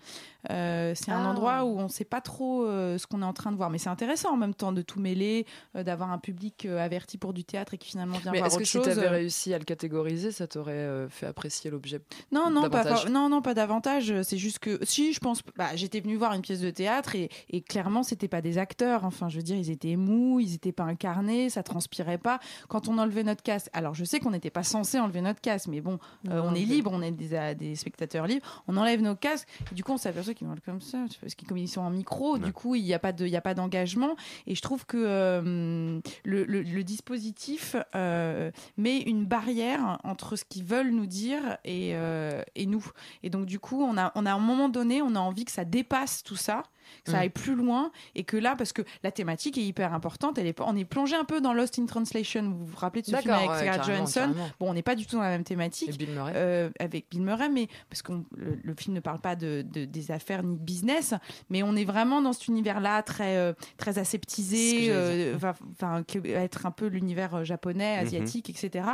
Euh, c'est un Ah. endroit où on sait pas trop ce qu'on est en train de voir, mais c'est intéressant en même temps de tout mêler, d'avoir un public averti pour du théâtre et qui finalement vient Mais voir est-ce autre que si chose. tu avais réussi à le catégoriser, ça t'aurait fait apprécier l'objet Non, non, pas, non, non, pas davantage. C'est juste que, si, je pense, bah, j'étais venue voir une pièce de théâtre et, et clairement, c'était pas des acteurs. Enfin, je veux dire, ils étaient mous, ils étaient pas incarnés, ça transpirait pas. Quand on enlevait notre casque, alors je sais qu'on n'était pas censé enlever notre casque, mais bon, euh, Non, on est libre, on est des, des spectateurs libres. On enlève nos casques et du coup, on s'aperçoit qu'ils parlent comme ça, parce qu'ils comme ils sont en micro, du coup, il n'y a pas de, il y a pas d'engagement. Et je trouve que euh, le, le- le dispositif euh, met une barrière entre ce qu'ils veulent nous dire et, euh, et nous. Et donc, du coup, on a, on a à un moment donné, on a envie que ça dépasse tout ça, que ça Mm. aille plus loin et que là, parce que la thématique est hyper importante, elle est, on est plongé un peu dans Lost in Translation. Vous vous rappelez de ce film avec ouais, Sarah Johansson? carrément. Bon, on n'est pas du tout dans la même thématique. Et Bill Murray Euh, avec Bill Murray, mais parce que le, le film ne parle pas de, de- des affaires ni de business, mais on est vraiment dans cet univers-là très très ce que aseptisé, euh, va- va être un peu l'univers euh, japonais, Mhm. asiatique, etc.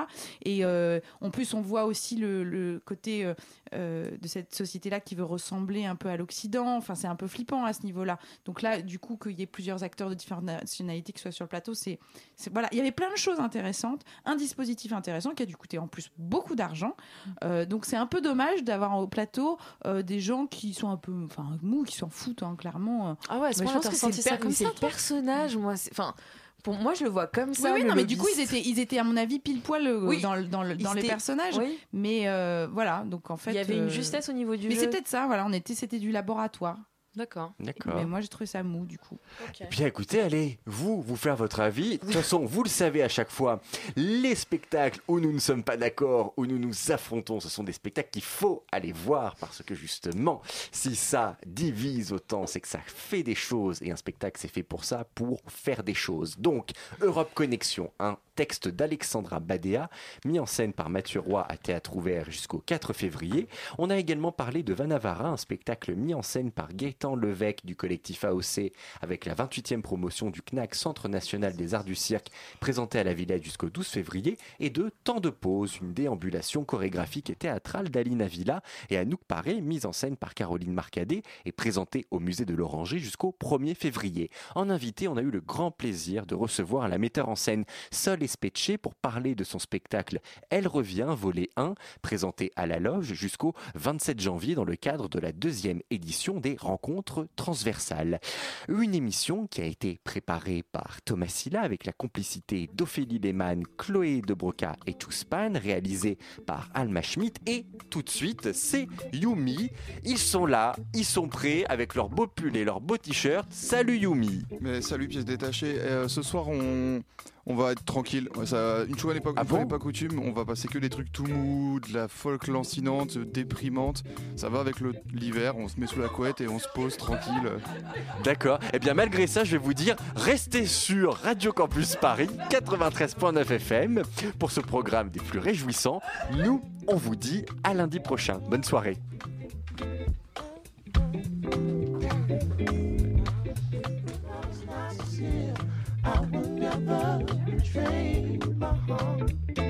Et euh, en plus, on voit aussi le, le côté euh, euh, de cette société-là qui veut ressembler un peu à l'Occident. Enfin, c'est un peu flippant à ce niveau-là. Donc là, du coup, qu'il y ait plusieurs acteurs de différentes nationalités qui soient sur le plateau, c'est voilà, il y avait plein de choses intéressantes, un dispositif intéressant qui a dû coûter en plus beaucoup d'argent. Euh, donc c'est un peu dommage d'avoir au plateau euh, des gens qui sont un peu, enfin mous, qui s'en foutent hein, clairement. Ah ouais, ce Mais je pense que c'est ça comme ça, personnage, moi. Enfin, pour moi, je le vois comme ça. oui, oui, non, mais du coup, ils étaient, ils étaient à mon avis pile poil euh, Oui. dans, dans, dans les personnages. Oui. Mais euh, voilà, donc en fait, Il y avait une justesse au niveau du Mais c'est peut-être ça, voilà, on était, c'était du laboratoire. D'accord. D'accord. Mais moi, j'ai trouvé ça mou du coup. Bien écoutez, allez, vous, vous faire votre avis. De toute façon, vous le savez à chaque fois, les spectacles où nous ne sommes pas d'accord, où nous nous affrontons, ce sont des spectacles qu'il faut aller voir parce que justement, si ça divise autant, c'est que ça fait des choses et un spectacle c'est fait pour ça, pour faire des choses. Donc, Europe Connexion, un texte d'Alexandra Badea, mis en scène par Mathieu Roy à Théâtre Ouvert jusqu'au 4 février. On a également parlé de Vanavara, un spectacle mis en scène par Gaëtan Levesque du collectif AOC avec la 28e promotion du CNAC Centre National des Arts du Cirque présenté à la Villette jusqu'au 12 février et de Temps de pause, une déambulation chorégraphique et théâtrale d'Alina Villa et Anouk Paré, mise en scène par Caroline Marcadet et présentée au musée de l'Oranger jusqu'au 1er février. En invité, on a eu le grand plaisir de recevoir la metteur en scène Sol Espetché pour parler de son spectacle Elle revient, volet 1, présenté à la loge jusqu'au 27 janvier dans le cadre de la deuxième édition des rencontres transversales. Une émission qui a été préparée par Thomas Silla avec la complicité d'Ophélie Lehmann, Chloé De Broca et Touspan, réalisée par Alma Schmidt. Et tout de suite, c'est Yumi. Ils sont là, ils sont prêts avec leurs beaux pulls et leurs beaux t-shirts. Salut Yumi Mais salut pièce détachée. Euh, ce soir on, on va être tranquille. Ça, une fois n'est pas, fois n'est pas coutume, on va passer que des trucs tout mous, de la folk lancinante, déprimante. Ça va avec l'hiver, on se met sous la couette et on se pose tranquille. D'accord. Eh bien, malgré ça, je vais vous dire, restez sur Radio Campus Paris 93.9 FM pour ce programme des plus réjouissants. Nous, on vous dit à lundi prochain. Bonne soirée. train, my heart.